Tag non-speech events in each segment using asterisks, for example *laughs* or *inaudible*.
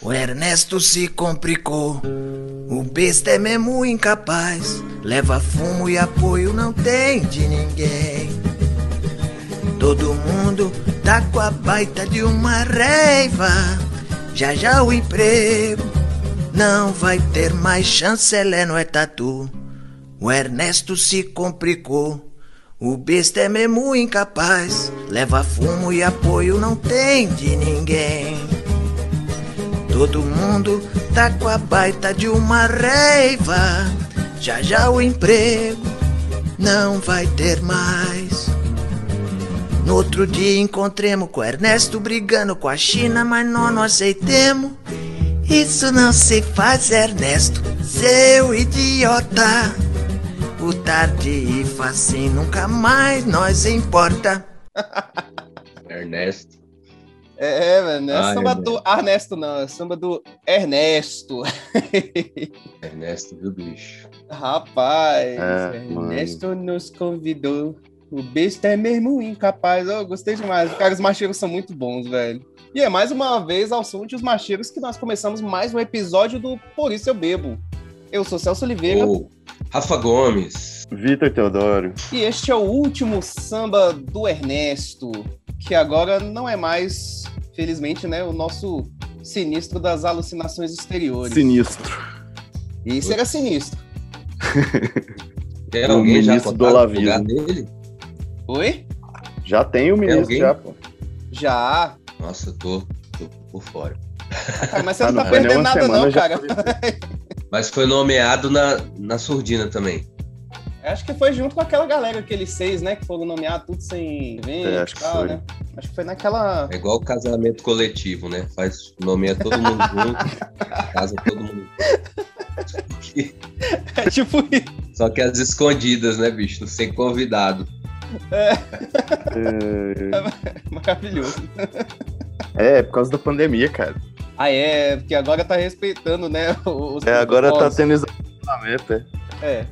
O Ernesto se complicou. O besta é mesmo incapaz. Leva fumo e apoio não tem de ninguém. Todo mundo tá com a baita de uma reiva. Já já o emprego não vai ter mais chancelé no é tatu. O Ernesto se complicou. O besta é mesmo incapaz. Leva fumo e apoio não tem de ninguém. Todo mundo tá com a baita de uma reiva. Já já o emprego não vai ter mais. No outro dia encontremos com o Ernesto brigando com a China, mas nós não aceitemos. Isso não se faz, Ernesto, seu idiota. O tarde e assim nunca mais nós importa. *laughs* Ernesto. É, é, mano, não é Ai, samba do Ernesto, não, é samba do Ernesto. *laughs* Ernesto, viu, bicho? Rapaz, É, Ernesto nos convidou. O besta é mesmo incapaz. Eu gostei demais. Cara, os macheiros são muito bons, velho. E é mais uma vez ao som de Os Macheiros que nós começamos mais um episódio do Por Isso Eu Bebo. Eu sou Celso Oliveira Ô, Rafa Gomes. Vitor Teodoro. e este é o último samba do Ernesto, que agora não é mais, felizmente, né, o nosso sinistro das alucinações exteriores. Sinistro. Isso era sinistro. *laughs* Tem O alguém já ministro do lugar dele? Oi? Já tem o ministro, já, pô. Já. Nossa, eu tô, tô por fora. Cara, mas você Ah, não tá não foi nem perdendo nada, não, cara. *laughs* Mas foi nomeado na, na surdina também. Acho que foi junto com aquela galera, aqueles seis, né? Que foram nomeados tudo sem evento É, e acho que tal, foi. né? Acho que foi naquela. É igual o casamento coletivo, né? Faz nomeia todo mundo *laughs* junto, casa todo mundo junto. É tipo isso. Só que as escondidas, né, bicho? Sem convidado. *laughs* Maravilhoso. É, é por causa da pandemia, cara. Ah, é, porque agora tá respeitando, né? Os É, agora tá tendo isolamento, é. É.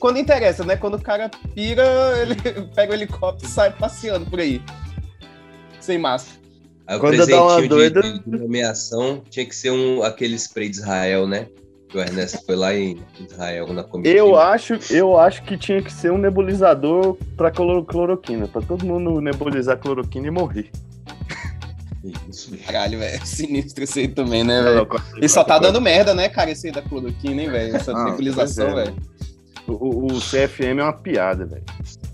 Quando interessa, né? Quando o cara pira, ele *laughs* pega o helicóptero e sai passeando por aí. Sem máscara. Aí o Quando dá uma doida- de, de nomeação tinha que ser um, aquele spray de Israel, né? Que o Ernesto foi lá em Israel na comitiva. Eu acho, eu acho que tinha que ser um nebulizador pra cloro- cloroquina, pra todo mundo nebulizar cloroquina e morrer. Isso. Caralho, velho. Sinistro esse aí também, né, velho? E só tá dando merda, né, cara, esse aí da cloroquina, hein, velho? Essa Ah, nebulização, é, velho. O, o- CFM é uma piada, velho.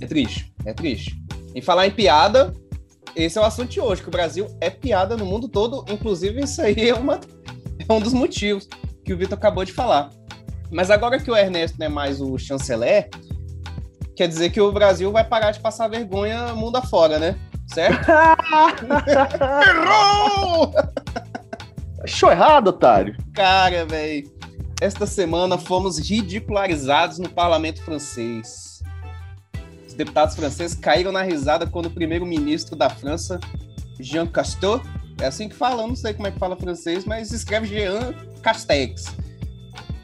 É triste, é triste. Em falar em piada, esse é o assunto de hoje, que o Brasil é piada no mundo todo, inclusive isso aí é, uma, é um dos motivos que o Vitor acabou de falar. Mas agora que o Ernesto não é mais o chanceler, quer dizer que o Brasil vai parar de passar vergonha mundo afora, né? Certo? *laughs* Errou! Achou errado, otário. Cara, velho. Esta semana fomos ridicularizados no parlamento francês. Os deputados franceses caíram na risada quando o primeiro-ministro da França, Jean Castor, é assim que fala, não sei como é que fala francês, mas escreve Jean Castex.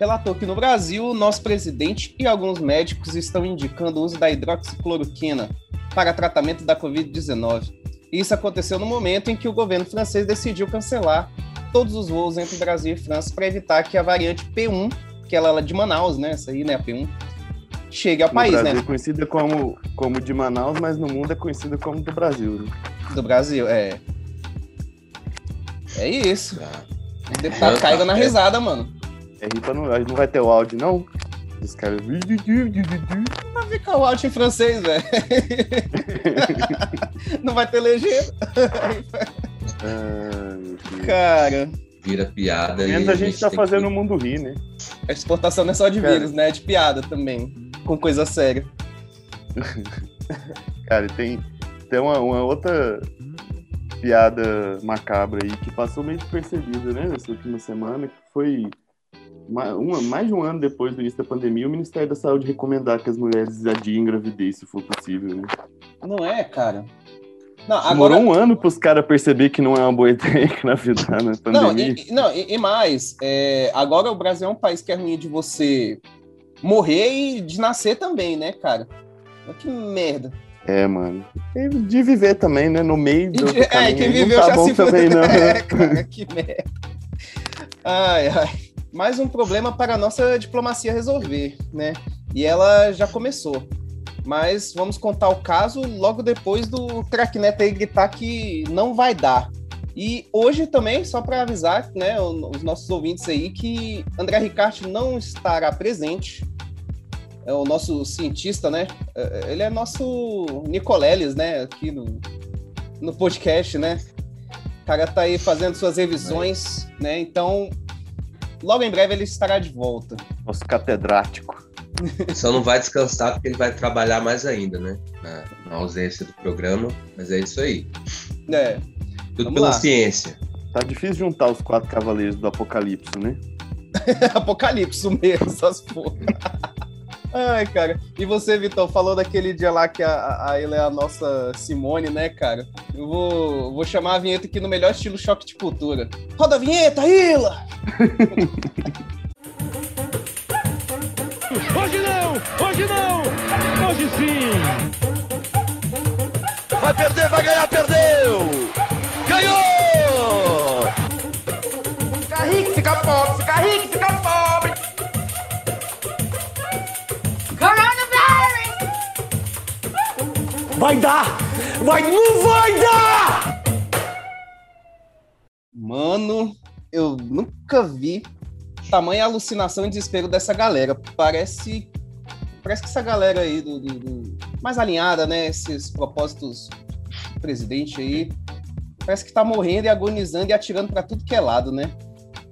Relatou que no Brasil, o nosso presidente e alguns médicos estão indicando o uso da hidroxicloroquina para tratamento da Covid-19. Isso aconteceu no momento em que o governo francês decidiu cancelar todos os voos entre Brasil e França para evitar que a variante P1, que ela é de Manaus, né? Essa aí, né? A P1, chegue ao No país, Brasil né? é conhecida como, como de Manaus, mas no mundo é conhecida como do Brasil. né? Do Brasil, é. É isso. Tá. O deputado caiu na risada, mano. É ripa não, não vai ter o áudio, não? Os caras. Vai ficar o áudio em francês, velho. *laughs* Não vai ter legenda. *laughs* Ah, meu Deus. Cara, Vira piada. Menos e a gente tá fazendo que- o mundo rir, né? a exportação não é só de Cara. vírus, né? É de piada também. Com coisa séria. *laughs* Cara, tem, tem uma, uma outra piada macabra aí que passou meio despercebida, né? Nessa última semana, que foi ma- uma, mais de um ano depois do início da pandemia, o Ministério da Saúde recomendar que as mulheres adiem gravidez, se for possível, né? Não é, cara? Não, Demorou agora. um ano pros caras perceber que não é uma boa ideia *laughs* engravidar na Não, pandemia. e, e- não, e, e mais, é, agora o Brasil é um país que é ruim de você morrer e de nascer também, né, cara? Que merda. É, mano. E de viver também, né? No meio do, do é, caminho. quem Não viveu tá já bom se também, não. *laughs* É, cara, que merda. Ai, ai. Mais um problema para a nossa diplomacia resolver, né? E ela já começou. Mas vamos contar o caso logo depois do craque Neto aí gritar que não vai dar. E hoje também, só para avisar né, os nossos ouvintes aí, que André Ricarte não estará presente. É o nosso cientista, né? É, ele é nosso Nicoleles, né? Aqui no, no podcast, né? O cara tá aí fazendo suas revisões, é. né? Então, logo em breve ele estará de volta. Nosso catedrático. Só não vai descansar porque ele vai trabalhar mais ainda, né? Na, na ausência do programa, mas é isso aí. É. Tudo Vamos pela lá. ciência. Tá difícil juntar os quatro cavaleiros do Apocalipse, né? *laughs* Apocalipse mesmo, essas porra. Ai, cara. E você, Vitor, falou daquele dia lá que a, a Ilha é a nossa Simone, né, cara? Eu vou, vou chamar a vinheta aqui no melhor estilo choque de cultura. Roda a vinheta, Ila! *laughs* Hoje não! Hoje não! Hoje sim! Vai perder, vai ganhar, perdeu! Ganhou! Fica rico, fica pobre, fica rico, fica pobre! Coronavirus! Vai dar! Vai, não vai dar! Mano, eu nunca vi tamanha alucinação e desespero dessa galera. Parece parece que essa galera aí do, do, do mais alinhada, né, esses propósitos do presidente aí, parece que tá morrendo e agonizando e atirando para tudo que é lado, né?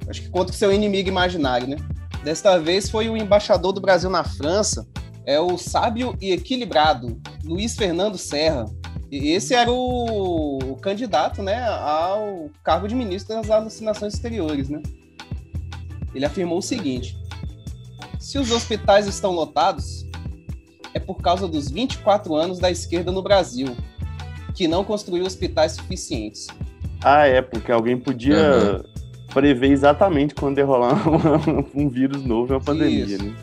Acho que contra o seu inimigo imaginário, né? Desta vez foi o embaixador do Brasil na França, é o sábio e equilibrado Luiz Fernando Serra. E esse era o, candidato, né, ao cargo de ministro das alucinações exteriores, né? Ele afirmou o seguinte: se os hospitais estão lotados, é por causa dos 24 anos da esquerda no Brasil, que não construiu hospitais suficientes. Ah, é, porque alguém podia uhum. prever exatamente quando ia rolar um, *laughs* um vírus novo, uma pandemia, Isso. né?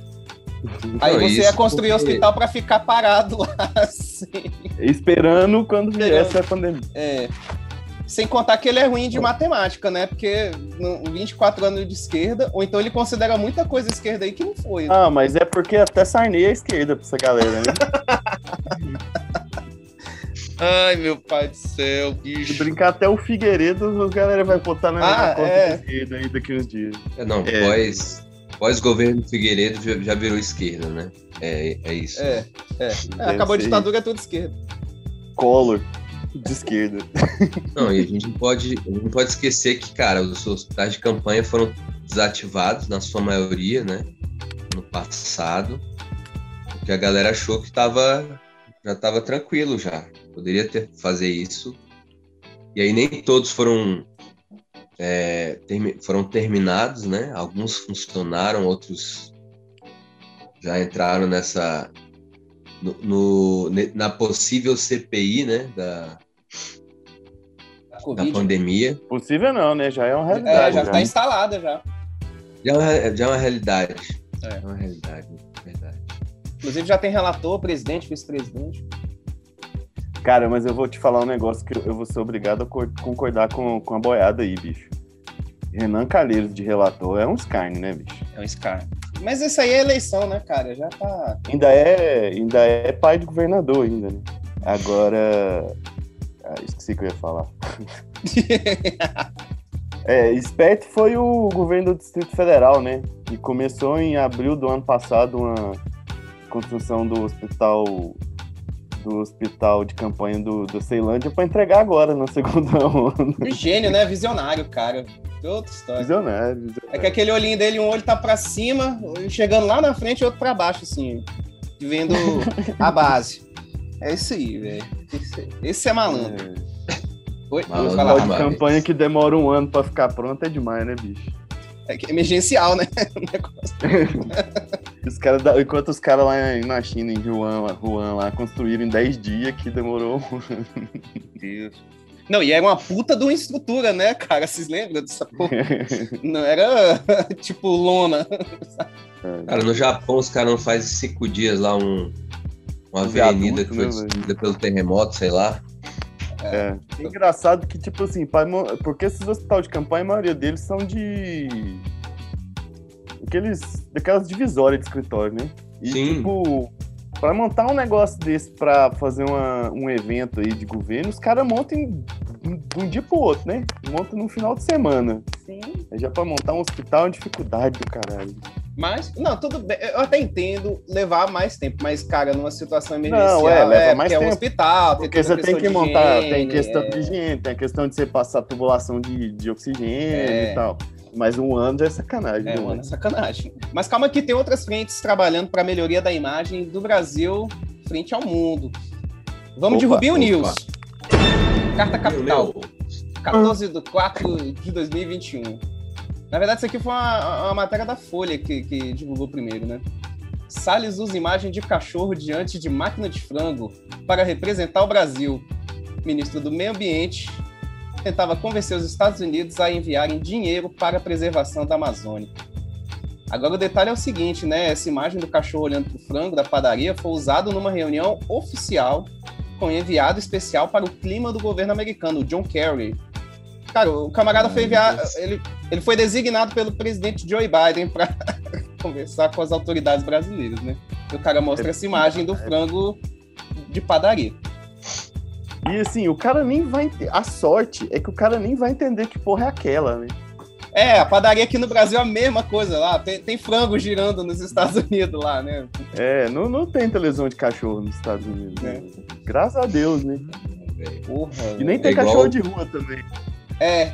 Aí você ia construir porque... hospital para ficar parado lá, *laughs* assim. Esperando quando viesse a pandemia. É. Sem contar que ele é ruim de matemática, né? Porque 24 anos de esquerda, ou então ele considera muita coisa esquerda aí que não foi. Né? Ah, mas é porque até Sarney é esquerda pra essa galera, né? *laughs* Ai, meu pai do céu, bicho. Se brincar até o Figueiredo, a galera vai botar na, ah, conta é. esquerda aí daqui uns dias. É, não, é. pós, pós-governo Figueiredo já, já, virou esquerda, né? É, é isso. É, é. é acabou a ditadura, é tudo esquerda. Collor de esquerda. Não, e a gente não pode, não pode esquecer que, cara, os hospitais de campanha foram desativados, na sua maioria, né? No passado. Porque a galera achou que tava, já estava tranquilo já. Poderia ter fazer isso. E aí nem todos foram é, foram terminados, né? Alguns funcionaram, outros já entraram nessa no, no, na possível CPI, né, da, da pandemia. Possível não, né? Já é uma realidade. É, já está instalada já. Já é, uma, já é uma realidade. É. é uma realidade, verdade. Inclusive já tem relator, presidente, vice-presidente. Cara, mas eu vou te falar um negócio que eu vou ser obrigado a concordar com, com a boiada aí, bicho. Renan Calheiros de relator é um Skyne, né, bicho? É um Skyne. Mas isso aí é eleição, né, cara? Já tá. Ainda é, ainda é pai de governador, ainda, né? Agora. Ah, esqueci que eu ia falar. *laughs* é, SPET foi o governo do Distrito Federal, né? E começou em abril do ano passado uma construção do hospital do hospital de campanha do, do Ceilândia para entregar agora na segunda *laughs* onda. Gênio, né? Visionário, cara. Outra história. Visionário, visionário. É que aquele olhinho dele, um olho tá pra cima, chegando lá na frente e outro pra baixo, assim. Vendo a base. É isso aí, velho. Esse é malandro. É. Oi, malandro de campanha que demora um ano pra ficar pronto é demais, né, bicho? É, é emergencial, né? *laughs* os cara, enquanto os caras lá na China, em Wuhan, Wuhan lá, construíram em 10 dias, que demorou. Deus. Não, e era uma puta de uma estrutura, né, cara? Vocês lembram dessa porra? *laughs* Não era *laughs* tipo lona. Cara, no Japão os caras não fazem cinco dias lá um, uma avenida que foi né, destruída pelo terremoto, sei lá. É. é. Engraçado que, tipo assim, porque esses hospitais de campanha, a maioria deles são de. Aqueles. daquelas divisórias de escritório, né? E, Sim. tipo, para montar um negócio desse para fazer uma, um evento aí de governo, os caras montam de um dia pro outro, né? Montam no final de semana. Sim. É já para montar um hospital é uma dificuldade do caralho. Mas, não, tudo bem. Eu até entendo levar mais tempo, mas, cara, numa situação emergencial, não, é, leva é, mais tempo. é um hospital, porque você tem que montar, higiene, tem questão é... de higiene, tem a questão de você passar tubulação de, de oxigênio é. e tal. Mas um ano já é sacanagem. É, né? um ano é sacanagem. Mas calma que tem outras frentes trabalhando para a melhoria da imagem do Brasil frente ao mundo. Vamos opa, de Rubinho opa. News. Carta Capital. 14 de 4 de 2021. Na verdade, isso aqui foi uma, uma matéria da Folha que, que divulgou primeiro, né? Salles usa imagem de cachorro diante de máquina de frango para representar o Brasil. Ministro do Meio Ambiente tentava convencer os Estados Unidos a enviarem dinheiro para a preservação da Amazônia. Agora o detalhe é o seguinte, né? Essa imagem do cachorro olhando para o frango da padaria foi usada numa reunião oficial com enviado especial para o clima do governo americano, John Kerry, Cara, o camarada foi enviar. Ele, ele foi designado pelo presidente Joe Biden para *laughs* conversar com as autoridades brasileiras, né? E o cara mostra essa imagem do frango de padaria. E assim, o cara nem vai. A sorte é que o cara nem vai entender que porra é aquela, né? É, a padaria aqui no Brasil é a mesma coisa lá. Tem, tem frango girando nos Estados Unidos lá, né? É, não, não tem televisão de cachorro nos Estados Unidos. Né? É. Graças a Deus, né? Porra, e nem tem é cachorro igual... de rua também. É.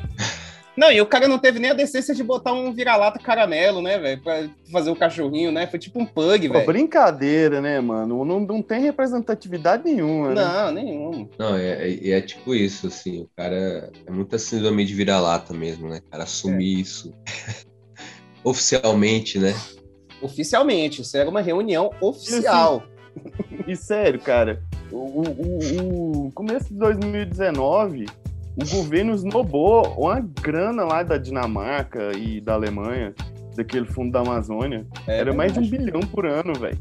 Não, e o cara não teve nem a decência de botar um vira-lata caramelo, né, velho? Pra fazer o cachorrinho, né? Foi tipo um pug, velho. Brincadeira, né, mano? Não, não tem representatividade nenhuma, né? Não, nenhuma. Não, é, é, é, tipo isso, assim. O cara é muita síndrome de vira-lata mesmo, né? O cara assumir é. isso. *laughs* Oficialmente, né? Oficialmente. Isso era uma reunião oficial. E, assim, e sério, cara, o, o, o começo de 2019 o governo esnobou uma grana lá da Dinamarca e da Alemanha, daquele fundo da Amazônia. É, Era mais de um bilhão por ano, velho.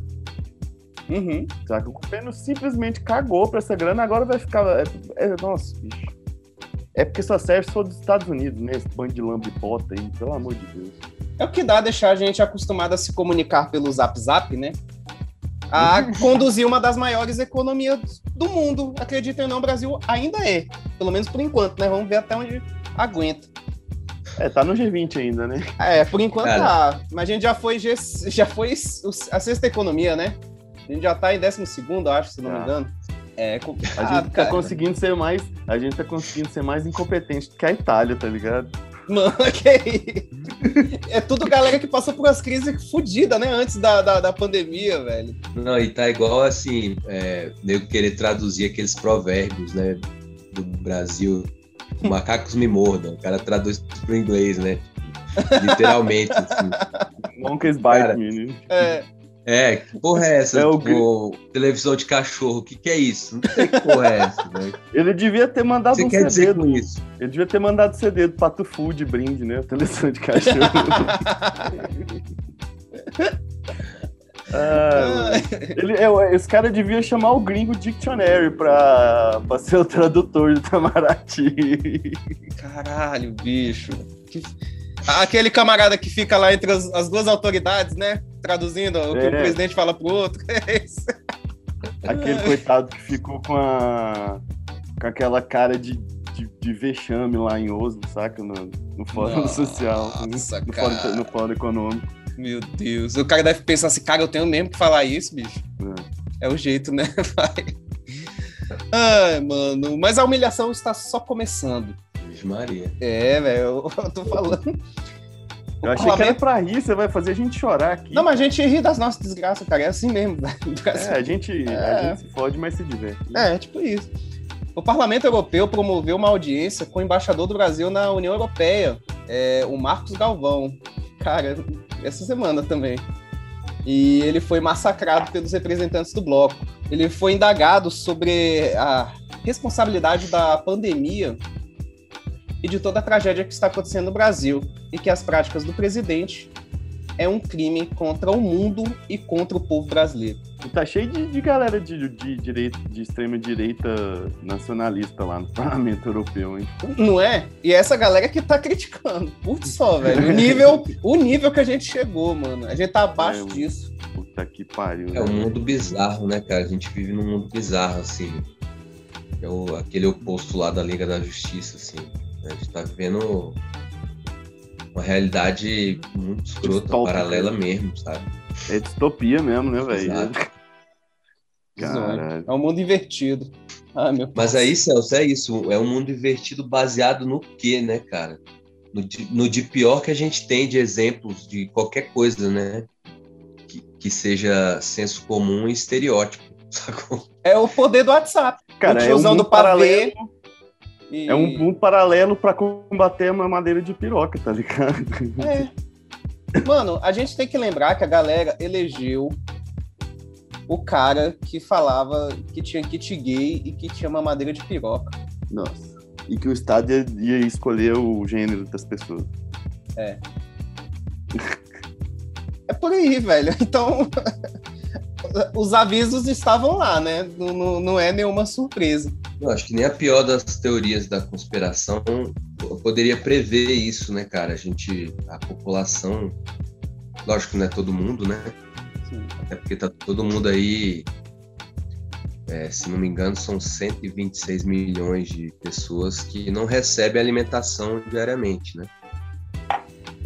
Uhum. Saca? O governo simplesmente cagou pra essa grana, agora vai ficar. É, é, nossa, bicho. É porque só serve se for dos Estados Unidos, né? Esse bando de lambipota aí, pelo amor de Deus. É o que dá deixar a gente acostumado a se comunicar pelo Zap Zap, né? A *laughs* conduzir uma das maiores economias do mundo. Acreditem ou não, o Brasil ainda é. Pelo menos por enquanto, né? Vamos ver até onde aguenta. É, tá no G20 ainda, né? É, por enquanto Cara. tá. Mas a gente já foi, já foi a sexta economia, né? A gente já tá em décimo segundo, acho, se não me ah. engano. É complicado, A gente tá cara. conseguindo ser mais. A gente tá conseguindo ser mais incompetente que a Itália, tá ligado? Mano, *laughs* que É tudo galera que passou por umas crises fodidas, né? Antes da, da, da, pandemia, velho. Não, e tá igual assim, é, meio querer traduzir aqueles provérbios, né? Do Brasil. Macacos me mordam. O cara traduz pro inglês, né? Literalmente. Assim. *laughs* Monkeys bite me, né? É. É, que porra é essa? É o tipo, televisão de cachorro, o que, que é isso? Não sei que porra é essa, né? Ele devia ter mandado Você um quer CD. Dizer com isso? Ele devia ter mandado CD do Pato Fu de brinde, né? televisão de cachorro. *laughs* *laughs* ah, ele, é, esse cara devia chamar o gringo Dictionary pra, pra ser o tradutor do Tamaraty. Caralho, bicho. Que... Aquele camarada que fica lá entre as, as duas autoridades, né? Traduzindo o que é. o presidente fala pro outro. *laughs* É isso. Aquele coitado que ficou com a. com aquela cara de, de, de vexame lá em Oslo, saca? No, no fórum Nossa, social. No, no, fórum, no fórum econômico. Meu Deus. O cara deve pensar assim, cara, eu tenho mesmo que falar isso, bicho. É, é o jeito, né? *laughs* Vai. Ai, mano. Mas a humilhação está só começando. Maria. É, velho, eu *laughs* tô falando. Eu achei que era pra rir, você vai fazer a gente chorar aqui. Não, mas a gente ri das nossas desgraças, cara. É assim mesmo, velho. *laughs* É, a gente, é. a gente se fode, mas se diverte. É, tipo isso. O Parlamento Europeu promoveu uma audiência com o embaixador do Brasil na União Europeia, é, o Marcos Galvão. Cara, essa semana também. E ele foi massacrado pelos representantes do bloco. Ele foi indagado sobre a responsabilidade da pandemia e de toda a tragédia que está acontecendo no Brasil e que as práticas do presidente é um crime contra o mundo e contra o povo brasileiro. E tá cheio de, de galera de, de, direita, de extrema direita nacionalista lá no Parlamento Europeu, hein? Não é? E essa galera que tá criticando. Putz só, velho. O nível, o nível que a gente chegou, mano. A gente tá abaixo É, disso. Puta que pariu. É um né? mundo bizarro, né, cara? A gente vive num mundo bizarro, assim. É o, aquele oposto lá da Liga da Justiça, assim. A gente tá vivendo uma realidade muito escrota, Distópica. paralela mesmo, sabe? É distopia mesmo, né, velho? Caralho. É um mundo invertido. Ah, meu Mas aí, Celso, é isso. É um mundo invertido baseado no quê, né, cara? No de, no de pior que a gente tem de exemplos de qualquer coisa, né? Que, que seja senso comum e estereótipo, *laughs* sacou? É o poder do WhatsApp. Cara, o é um do pavê. E- É um mundo paralelo pra combater a mamadeira de piroca, tá ligado? É. Mano, a gente tem que lembrar que a galera elegeu o cara que falava que tinha kit gay e que tinha mamadeira de piroca. Nossa. E que o Estado ia, ia escolher o gênero das pessoas. É por aí, velho. Então, os avisos estavam lá, né? Não, não- é nenhuma surpresa. Eu acho que nem a pior das teorias da conspiração poderia prever isso, né, cara? A gente, a população, lógico que não é todo mundo, né? Sim. Até porque tá todo mundo aí, é, se não me engano, são 126 milhões de pessoas que não recebem alimentação diariamente, né?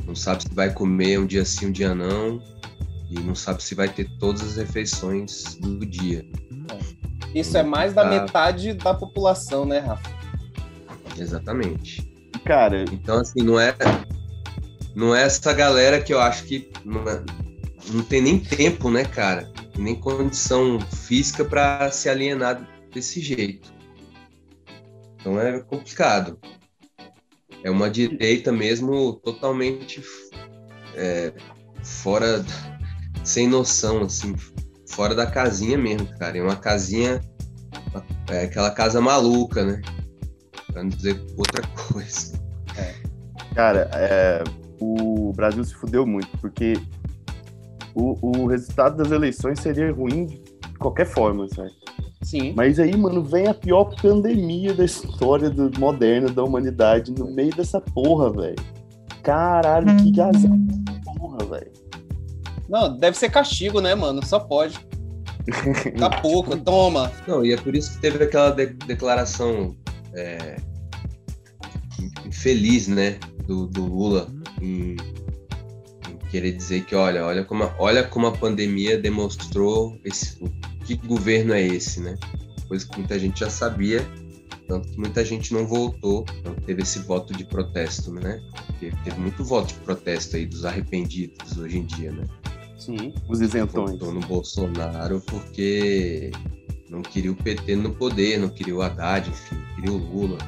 Não sabe se vai comer um dia sim, um dia não, e não sabe se vai ter todas as refeições do dia. Isso é mais da Tá. metade da população, né, Rafa? Exatamente. Cara, Então, assim, não é, não é essa galera que eu acho que não, é- não tem nem tempo, né, cara? Nem condição física para se alienar desse jeito. Então é complicado. É uma direita mesmo totalmente é, fora, sem noção, assim, fora da casinha mesmo, cara. É uma casinha, é aquela casa maluca, né? Pra não dizer outra *laughs* coisa. cara, é, o Brasil se fudeu muito, porque o, o resultado das eleições seria ruim de qualquer forma, sabe? Sim. Mas aí, mano, vem a pior pandemia da história do, moderna da humanidade no meio dessa porra, velho. Caralho, que azar porra, velho. Não, deve ser castigo, né, mano? Só pode. *laughs* Tá pouco, toma. Não, e é por isso que teve aquela de- declaração é, infeliz, né, do, do Lula em, em querer dizer que, olha, olha como, a, olha como a pandemia demonstrou esse, que governo é esse, né? Coisa que muita gente já sabia, tanto que muita gente não voltou, então teve esse voto de protesto, né? Porque teve muito voto de protesto aí dos arrependidos hoje em dia, né? Sim. Os isentões. votou no Bolsonaro porque não queria o PT no poder, não queria o Haddad, enfim, queria o Lula.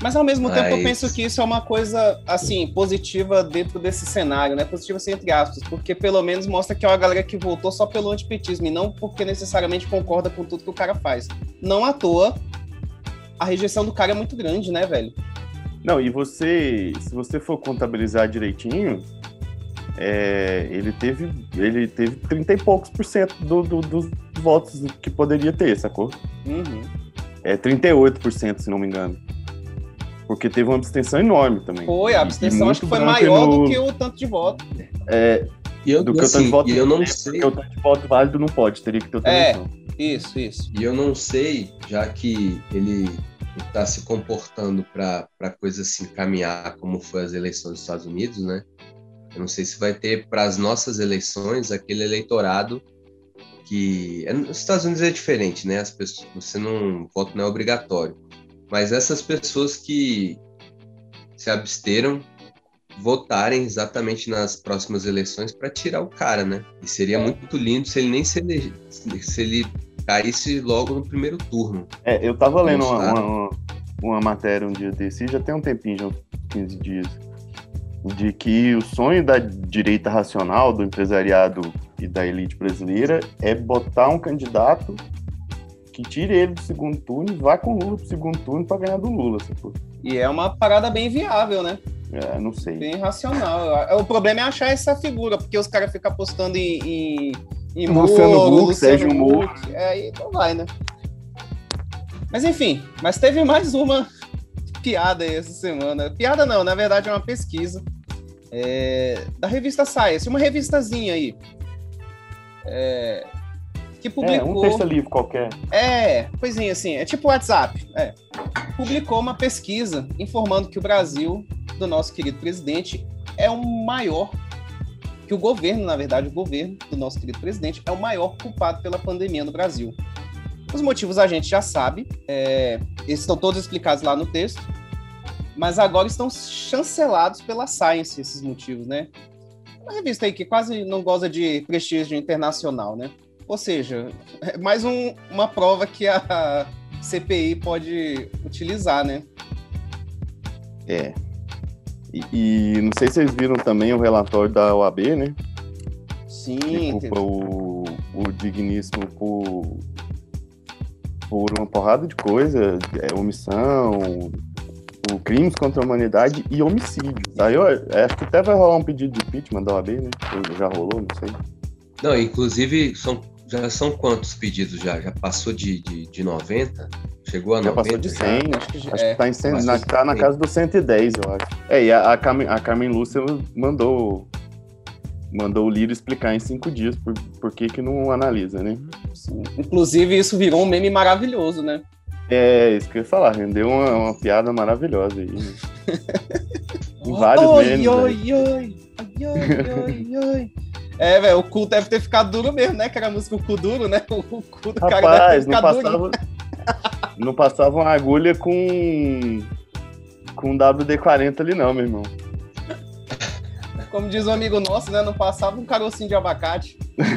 Mas ao mesmo tempo eu Mas- penso que isso é uma coisa, assim, positiva dentro desse cenário, né? Positiva assim, entre aspas, porque pelo menos mostra que é uma galera que votou só pelo antipetismo e não porque necessariamente concorda com tudo que o cara faz. Não à toa, a rejeição do cara é muito grande, né, velho? Não, e você, se você for contabilizar direitinho, é, ele teve ele teve 30 e poucos por cento do- do- dos votos que poderia ter, sacou? Uhum. É 38%, se não me engano. Porque teve uma abstenção enorme também. Foi, a abstenção acho que foi maior no- do que o tanto de voto. É, E eu, do que o tanto assim, de voto e eu não sei, Porque o tanto de voto válido não pode, teria que ter outra É. eleição. Isso, isso. e eu não sei, já que ele está se comportando para a coisa se encaminhar como foi as eleições dos Estados Unidos, né? Eu não sei se vai ter para as nossas eleições aquele eleitorado que é, nos Estados Unidos é diferente, né? As pessoas, você não o voto não é obrigatório, mas essas pessoas que se absteram votarem exatamente nas próximas eleições para tirar o cara, né? E seria muito lindo se ele nem se, ele, se ele caísse logo no primeiro turno. É, eu tava lendo uma, uma, uma matéria um dia desse, já tem um tempinho, já uns 15 dias, de que o sonho da direita racional, do empresariado e da elite brasileira é botar um candidato que tire ele do segundo turno e vá com o Lula pro segundo turno pra ganhar do Lula, sacou? E é uma parada bem viável, né? É, não sei. Bem racional. O problema é achar essa figura, porque os caras ficam apostando em, em E Luciano Moro, Huck, Luciano Sérgio Moro. Huck, É, aí não vai, né? Mas enfim, mas teve mais uma piada aí essa semana. Piada não, na verdade é uma pesquisa é, da revista Science, uma revistazinha aí. é, que É, publicou. um terça livre qualquer. É, coisinha assim, é tipo WhatsApp. É. Publicou uma pesquisa informando que o Brasil, do nosso querido presidente, é o maior, que o governo, na verdade, o governo do nosso querido presidente é o maior culpado pela pandemia no Brasil. Os motivos a gente já sabe, é, eles estão todos explicados lá no texto, mas agora estão chancelados pela Science, esses motivos, né? Uma revista aí que quase não goza de prestígio internacional, né? Ou seja, é mais um- uma prova que a CPI pode utilizar, né? É. E, e não sei se vocês viram também o relatório da OAB, né? Sim, Que culpa o, o digníssimo por, por uma porrada de coisa, é, omissão, o crimes contra a humanidade e homicídios. Aí eu acho que até vai rolar um pedido de impeachment da OAB, né? Já rolou, não sei. Não, inclusive, são, já são quantos pedidos já? Já passou de, de, de 90? Chegou a Já 90? passou de já? 100, acho que já Acho é. que tá, em cem- Passou na, de tá na 100. casa dos 110, eu acho. É, e a, a, Carmen, a Carmen Lúcia mandou, mandou o Liro explicar em cinco dias por, por que que não analisa, né? Sim. Inclusive, isso virou um meme maravilhoso, né? É, isso que eu ia falar, rendeu uma, uma piada maravilhosa aí. né? *laughs* Em vários oi, memes, oi, oi, oi, oi, oi, oi. É, velho, o cu deve ter ficado duro mesmo, né? Que era a música O Cu Duro, né? O cu do cara Rapaz, deve ter não ficado durinho. passava, *laughs* não passava uma agulha com com WD-40 ali não, meu irmão. Como diz um amigo nosso, né? Não passava um carocinho de abacate. *laughs*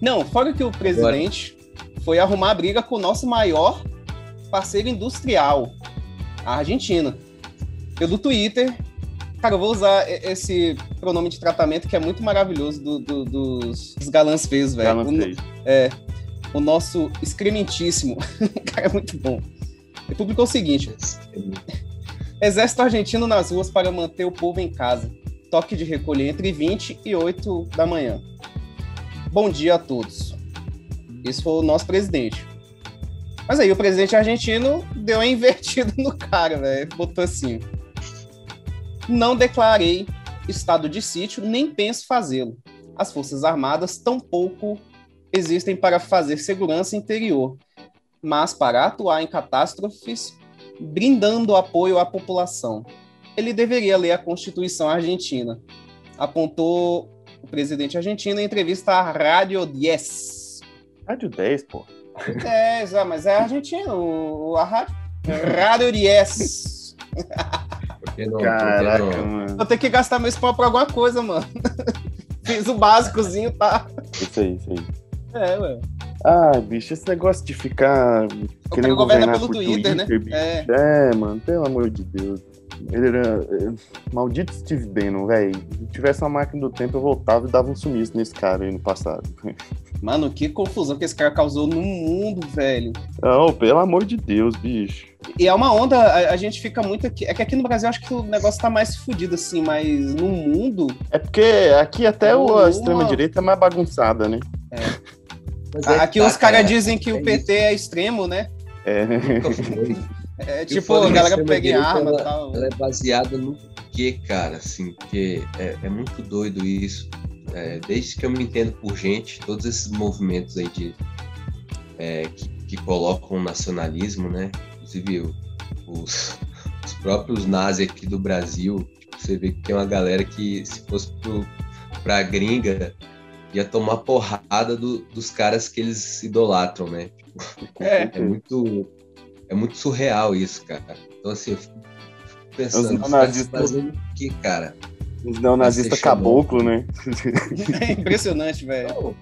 Não, fora que o presidente foi arrumar briga com o nosso maior parceiro industrial, a Argentina. Pelo Twitter. Cara, eu vou usar esse pronome de tratamento que é muito maravilhoso do- do- dos, dos galãs feios, velho. Fez. É, o nosso excrementíssimo. *laughs* Cara, é muito bom. Ele publicou o seguinte: Exército argentino nas ruas para manter o povo em casa. Toque de recolher entre 20 e 8 da manhã. Bom dia a todos. Esse foi o nosso presidente. Mas aí o presidente argentino deu uma invertida no cara, velho. Botou assim: Não declarei estado de sítio, nem penso fazê-lo. As Forças Armadas tampouco existem para fazer segurança interior, mas para atuar em catástrofes, brindando apoio à população. Ele deveria ler a Constituição Argentina, apontou o presidente argentino em entrevista à Rádio 10. Rádio 10, pô. É, exa- mas é argentino, o- a rádio. Rádio 10. Por que não? Caraca, mano. Vou ter que gastar meu spawn pra alguma coisa, mano. Fiz o básicozinho, tá? Isso aí, isso aí. É, ué. Ah, bicho, esse negócio de ficar O querendo governar pelo por Twitter, né? bicho. É. É, mano, pelo amor de Deus. Ele era. é, Maldito Steve Bannon, velho. Se tivesse uma máquina do tempo, eu voltava e dava um sumiço nesse cara aí no passado. *laughs* Mano, que confusão que esse cara causou no mundo, velho. Não, pelo amor de Deus, bicho. E é uma onda, a, a gente fica muito aqui. É que aqui no Brasil eu acho que o negócio tá mais fudido, assim, mas no mundo. É porque aqui até o- a extrema-direita é mais bagunçada, né? É que aqui tá, os caras cara. dizem que É o PT é extremo, né? É. É tipo, a da galera pega em arma e ela- tal. Ela é baseada no quê, cara? Assim, porque é, é muito doido isso. É, desde que eu me entendo por gente, todos esses movimentos aí de é, que, que colocam o nacionalismo, né? Inclusive os, os próprios nazis aqui do Brasil, tipo, você vê que tem uma galera que se fosse pro, pra gringa ia tomar porrada do- dos caras que eles idolatram, né? É. É muito, é muito surreal isso, cara. Então, assim, eu fico pensando, Os neonazistas- fazendo o que, cara? Os neonazistas caboclo, né? *laughs* É impressionante, velho.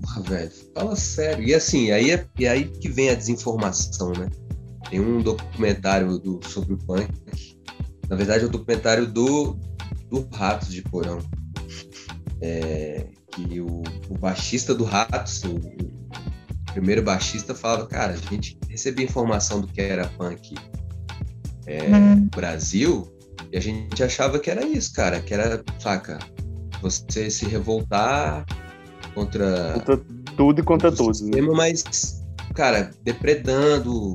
Porra, velho, fala sério. E assim, aí é, e aí que vem a desinformação, né? Tem um documentário do, sobre o punk. Na verdade, é o documentário do, do Ratos de Porão. É, que o, o baixista do Ratos, o, o primeiro baixista, falava, cara, a gente recebia informação do que era punk é, no Brasil e a gente achava que era isso, cara, que era, saca, você se revoltar contra, Contra tudo e contra todos. Né? sistema, mas, cara, depredando,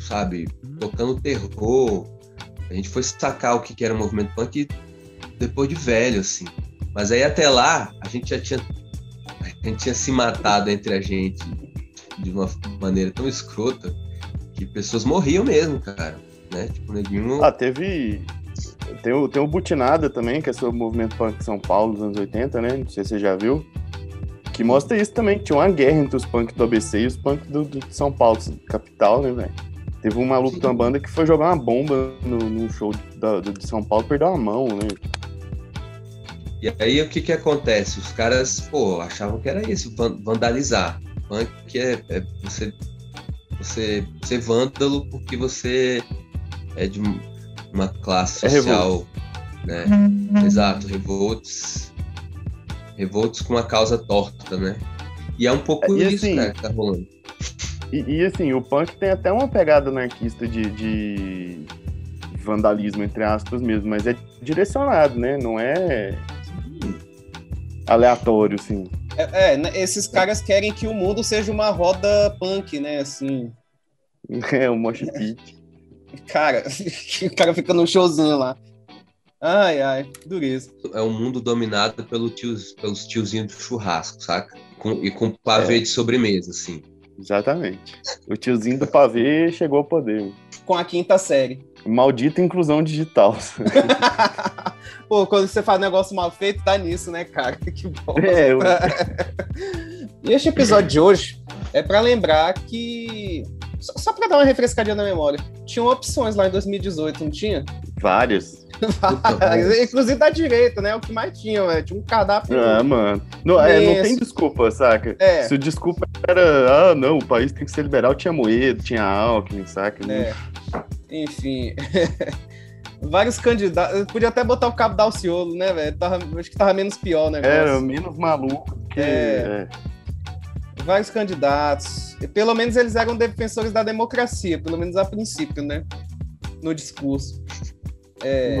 sabe, tocando terror. A gente foi sacar o que que era o movimento punk depois de velho, assim. Mas aí até lá, a gente já tinha, a gente tinha se matado entre a gente de uma maneira tão escrota que pessoas morriam mesmo, cara. Né? Tipo, neguinho. Ah, teve. Tem o, tem o Butinada também, que é sobre o movimento punk de São Paulo dos anos 80, né? Não sei se você já viu. Que mostra isso também, que tinha uma guerra entre os punk do ABC e os punk do, do de São Paulo, capital, né, velho? Teve um maluco Sim. de uma banda que foi jogar uma bomba no, num show da- do, de São Paulo, perdeu a mão, né? E aí o que que acontece? Os caras, pô, achavam que era isso, van- vandalizar. Punk é, é você, você ser vândalo porque você é de um- uma classe É social, né? Exato, revoltos. Revoltos com uma causa torta, né? E é um pouco E isso, assim, cara, que tá rolando. E, e, assim, o punk tem até uma pegada anarquista de, de vandalismo, entre aspas mesmo, mas é direcionado, né? Não é aleatório, assim. É, é, né, esses caras querem que o mundo seja uma roda punk, né? Assim, *laughs* É o mosh pit. cara, *laughs* o cara fica num showzinho lá. Ai, ai, dureza. É um mundo dominado pelo tios, pelos tiozinhos do churrasco, saca? Com- e com pavê É. de sobremesa, assim. Exatamente. O tiozinho do pavê chegou ao poder. Com a quinta série. Maldita inclusão digital. *laughs* Pô, quando você faz negócio mal feito, dá nisso, né, cara? *laughs* Que bom. É, eu- *laughs* E este episódio de hoje é pra lembrar que. Só, só pra dar uma refrescadinha na memória. Tinham opções lá em 2018, não tinha? Várias. Inclusive da direita, né? O que mais tinha, velho. Tinha um cardápio. Ah, mano. Não, é, não tem desculpa, saca? É. Se o desculpa era, ah, não, o país tem que ser liberal, tinha Moedo, tinha Alckmin, saca? É. Enfim. *laughs* Vários candidatos. Podia até botar o cabo da Alciolo, né, velho? Acho que tava menos pior o negócio. Era menos maluco que. É. é. Vários candidatos. Pelo menos eles eram defensores da democracia, pelo menos a princípio, né? No discurso.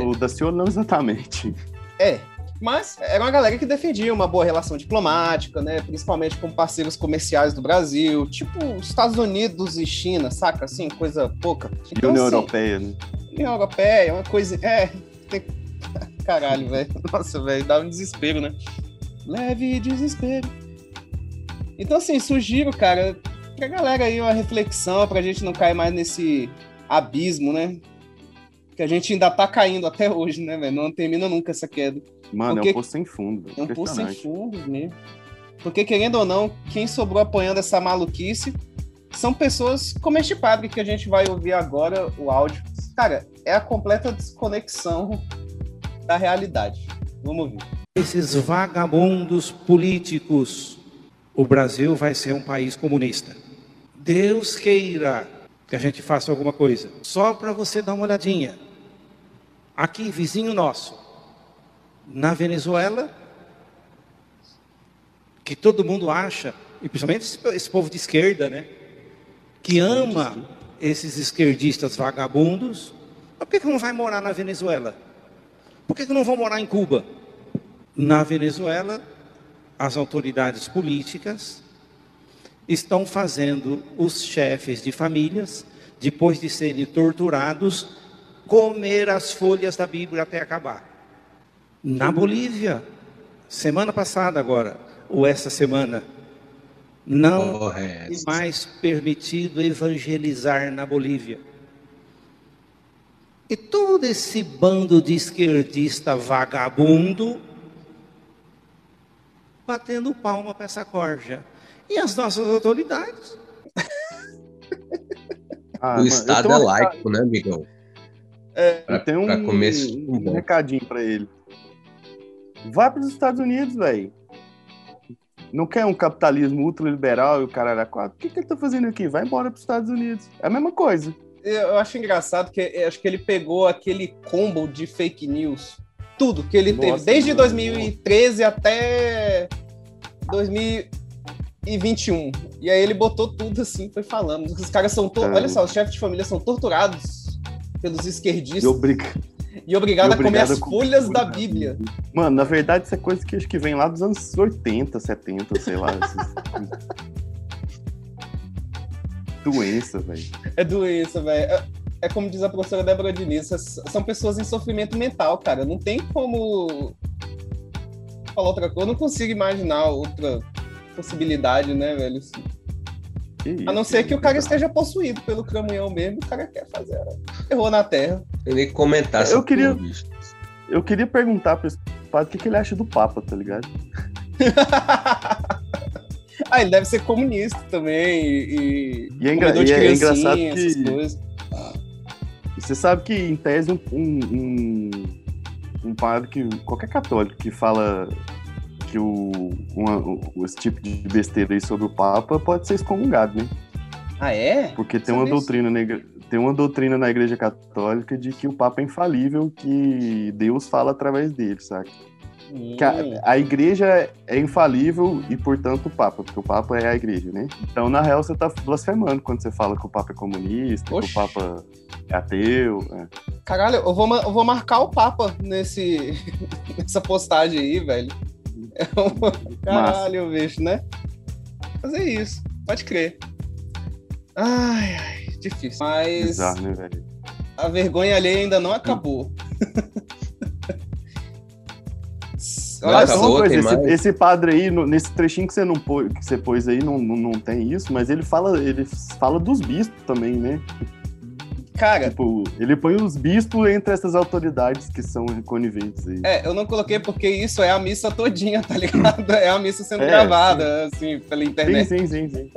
O Daciolo não exatamente. É. Mas era uma galera que defendia uma boa relação diplomática, né? Principalmente com parceiros comerciais do Brasil, tipo Estados Unidos e China, saca? Assim, coisa pouca. Então, União assim, Europeia, né? União Europeia, uma coisa. É. tem- *laughs* Caralho, velho. Nossa, velho, dá um desespero, né? Leve desespero. Então, assim, sugiro, cara, pra galera aí uma reflexão, pra gente não cair mais nesse abismo, né? Que a gente ainda tá caindo até hoje, né, velho? Não termina nunca essa queda. Mano, Porque- é um poço sem fundo. É um poço sem fundos mesmo. Porque, querendo ou não, quem sobrou apanhando essa maluquice são pessoas como este padre que a gente vai ouvir agora, o áudio. Cara, é a completa desconexão da realidade. Vamos ouvir. esses vagabundos políticos, o Brasil vai ser um país comunista. Deus queira que a gente faça alguma coisa. Só para você dar uma olhadinha. Aqui, vizinho nosso, na Venezuela, que todo mundo acha, e principalmente esse, povo de esquerda, né? Que ama esses esquerdistas vagabundos. Mas por que, que não vai morar na Venezuela? Por que, que não vão morar em Cuba? Na Venezuela, as autoridades políticas estão fazendo os chefes de famílias, depois de serem torturados, comer as folhas da Bíblia até acabar. Na Bolívia, semana passada agora, ou essa semana, não é é mais permitido evangelizar na Bolívia. E todo esse bando de esquerdista vagabundo batendo palma para essa corja. E as nossas autoridades? Ah, o Estado é laico, né, amigão? Pra, Eu tenho um, pra começo, um recadinho pra ele. Vai pros Estados Unidos, velho. Não quer um capitalismo ultraliberal e o cara era quatro? O que, que ele tá fazendo aqui? Vai embora pros Estados Unidos. É a mesma coisa. Eu acho engraçado que eu acho que ele pegou aquele combo de fake news. Tudo que ele teve, Nossa, desde mano. 2013 até 2021. E aí ele botou tudo assim, foi falando. Os caras são. to- É. Olha só, os chefes de família são torturados pelos esquerdistas. E. E obrigado, E a comer obrigado as a comer folhas folha da da Bíblia. Mano, na verdade, isso é coisa que acho que vem lá dos anos 80, 70, sei lá. esses- *laughs* Doença, velho. É doença, velho. É, é como diz a professora Débora Diniz, s- são pessoas em sofrimento mental, cara. Não tem como falar outra coisa. Eu não consigo imaginar outra possibilidade, né, velho? Que A não isso, ser que o cara esteja possuído pelo cramunhão mesmo, o cara quer fazer. né? Errou na terra. Que comentar Eu queria-. Eu queria perguntar pra esse padre o que, que ele acha do Papa, tá ligado? *laughs* ah, ele deve ser comunista também e. E é, engra- e é engraçado essas que coisas. você sabe que, em tese, um, um, um, um padre que. qualquer católico que fala que o, uma- o- esse tipo de besteira aí sobre o Papa pode ser excomungado, né? Ah, é? Porque tem uma doutrina na igre- tem uma doutrina na Igreja Católica de que o Papa é infalível, que Deus fala através dele, sabe? Que a, Hum. a igreja é infalível e, portanto, o Papa, porque o Papa é a igreja, né? Então, na real, você tá blasfemando quando você fala que o Papa é comunista, Oxi. que o Papa é ateu. é. Caralho, eu vou, eu vou marcar o Papa nesse, *laughs* nessa postagem aí, velho. É uma- Caralho, bicho, né? Fazer isso, pode crer. Ai, ai, difícil. Mas Bizarro, né, velho? a vergonha alheia ainda não acabou. *laughs* Olha acabou, só, Uma coisa, esse, esse padre aí, no- nesse trechinho que você, não pô- que você pôs aí, não, não, não tem isso, mas ele fala, ele fala dos bispos também, né? Cara, Tipo, ele põe os bispos entre essas autoridades que são coniventes aí. é, eu não coloquei porque isso é a missa todinha, tá ligado? É a missa sendo É, gravada, assim, pela internet. sim, sim, sim, sim.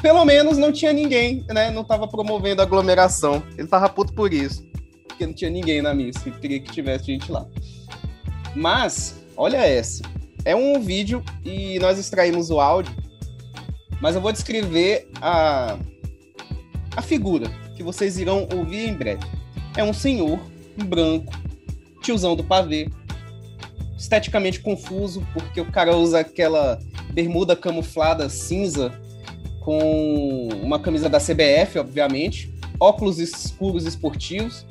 Pelo menos não tinha ninguém, né? Não tava promovendo aglomeração. Ele tava puto por isso. Porque não tinha ninguém na missa e queria que tivesse gente lá. Mas, olha essa. É um vídeo e nós extraímos o áudio, mas eu vou descrever a, a figura que vocês irão ouvir em breve. É um senhor, branco, tiozão do pavê, esteticamente confuso, porque o cara usa aquela bermuda camuflada cinza com uma camisa da CBF, obviamente, óculos escuros esportivos,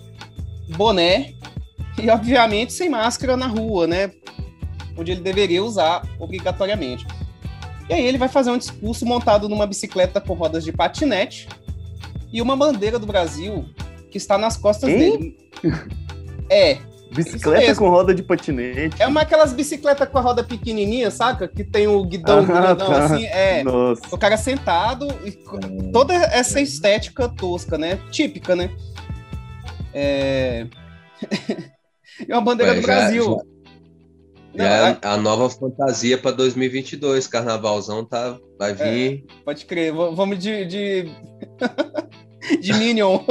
boné e, obviamente, sem máscara na rua, né? Onde ele deveria usar obrigatoriamente. E aí ele vai fazer um discurso montado numa bicicleta com rodas de patinete e uma bandeira do Brasil que está nas costas Hein? dele. *laughs* É, Bicicleta com roda de patinete. é uma aquelas bicicletas com a roda pequenininha, saca? Que tem o guidão Ah, grandão tá. assim, é. Nossa. O cara sentado e toda essa estética tosca, né? Típica, né? É. *laughs* e uma bandeira Ué, do já- Brasil. Já a- é a nova fantasia para 2022. Carnavalzão tá, vai vir. pode crer, v- vamos de. de, *laughs* de Minion. *laughs*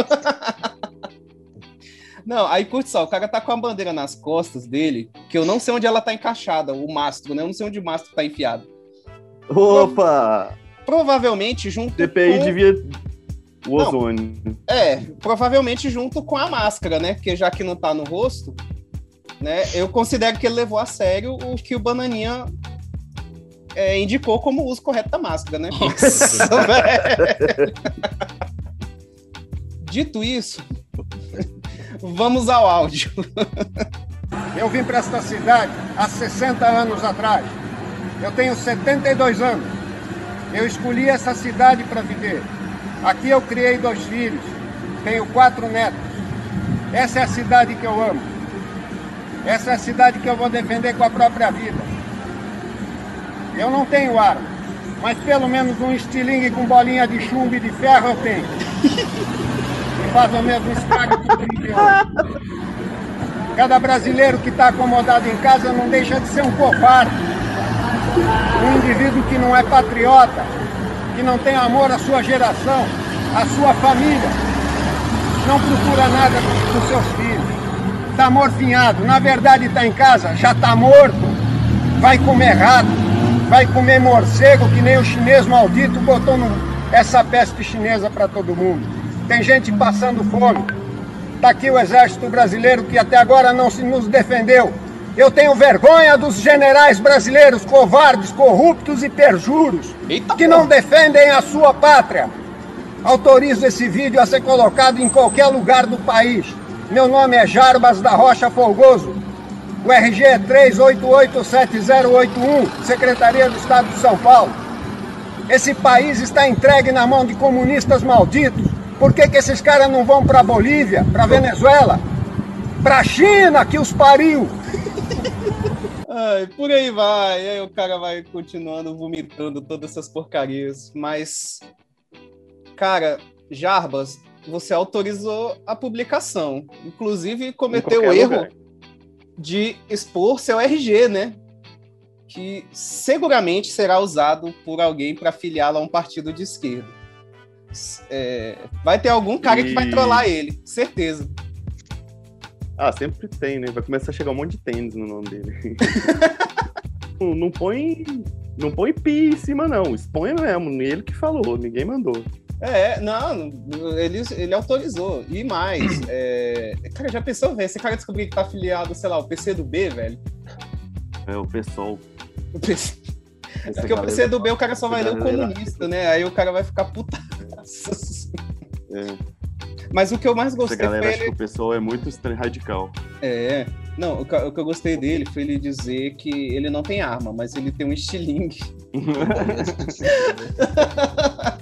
Não, aí curte só, o cara tá com a bandeira nas costas dele, que eu não sei onde ela tá encaixada, o mastro, né? Eu não sei onde o mastro tá enfiado. Opa! Provavelmente junto DPI com... devia. O ozônio. É, provavelmente junto com a máscara, né? Porque já que não tá no rosto, né? Eu considero que ele levou a sério o que o Bananinha é, indicou como uso correto da máscara, né? velho. *laughs* Dito isso, vamos ao áudio. Eu vim para esta cidade há 60 anos atrás. Eu tenho 72 anos. Eu escolhi essa cidade para viver. Aqui eu criei dois filhos, tenho quatro netos. Essa é a cidade que eu amo. Essa é a cidade que eu vou defender com a própria vida. Eu não tenho arma, mas pelo menos um estilingue com bolinha de chumbo e de ferro eu tenho. E faz o mesmo estrago que o 38. Cada brasileiro que está acomodado em casa não deixa de ser um covarde. Um indivíduo que não é patriota, que não tem amor à sua geração, à sua família. Não procura nada com os seus filhos. Está morfinhado. Na verdade, está em casa, já está morto. Vai comer rato, vai comer morcego, que nem o chinês maldito botou no- essa peste chinesa para todo mundo. Tem gente passando fome. Está aqui o exército brasileiro que até agora não se nos defendeu. Eu tenho vergonha dos generais brasileiros covardes, corruptos e perjuros Eita que não defendem a sua pátria. Autorizo esse vídeo a ser colocado em qualquer lugar do país. Meu nome é Jarbas da Rocha Folgoso. O RG é 3887081, Secretaria do Estado de São Paulo. Esse país está entregue na mão de comunistas malditos. Por que, que esses caras não vão para Bolívia, para Venezuela, para China, que os pariu? *laughs* Ai, por aí vai. Aí o cara vai continuando vomitando todas essas porcarias. Mas, cara, Jarbas, você autorizou a publicação. Inclusive, cometeu o erro lugar. de expor seu RG, né? Que seguramente será usado por alguém para filiá-lo a um partido de esquerda. É, vai ter algum cara e... que vai trollar ele, certeza. Ah, sempre tem, né? Vai começar a chegar um monte de tênis no nome dele. *laughs* não, não põe. Não põe pi em cima, não. Expõe mesmo. Ele que falou, ninguém mandou. É, não, ele, ele autorizou. E mais, *clears throat* é... cara, já pensou, velho? Esse cara descobrir que tá afiliado, sei lá, o PC do B, velho? É, o PSOL. O PC... É porque o PC do B o cara só vai ler o comunista, né? Aí o cara vai ficar puta. É. Mas o que eu mais gostei Essa galera foi ele... acha que o pessoal é muito radical. É. Não, o que, o que eu gostei dele foi ele dizer que ele não tem arma, mas ele tem um estilingue. *laughs* *laughs*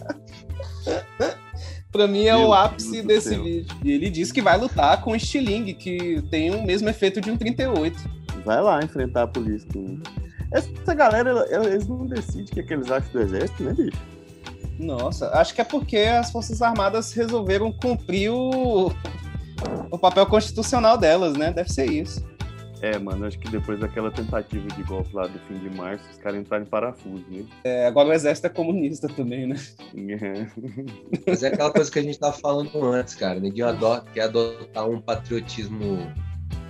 pra mim é Meu o ápice Deus desse vídeo. E ele diz que vai lutar com o estilingue, que tem o mesmo efeito de um 38. Vai lá enfrentar a polícia. Essa galera, eles não decidem o que, é que eles acham do exército, né, bicho? Nossa, acho que é porque as Forças Armadas resolveram cumprir o, o papel constitucional delas, né? Deve ser isso. É, mano, acho que depois daquela tentativa de golpe lá do fim de março, os caras entraram em parafuso, né? É, agora o exército é comunista também, né? É. Mas é aquela coisa que a gente tava falando antes, cara. Ninguém adota, quer adotar um patriotismo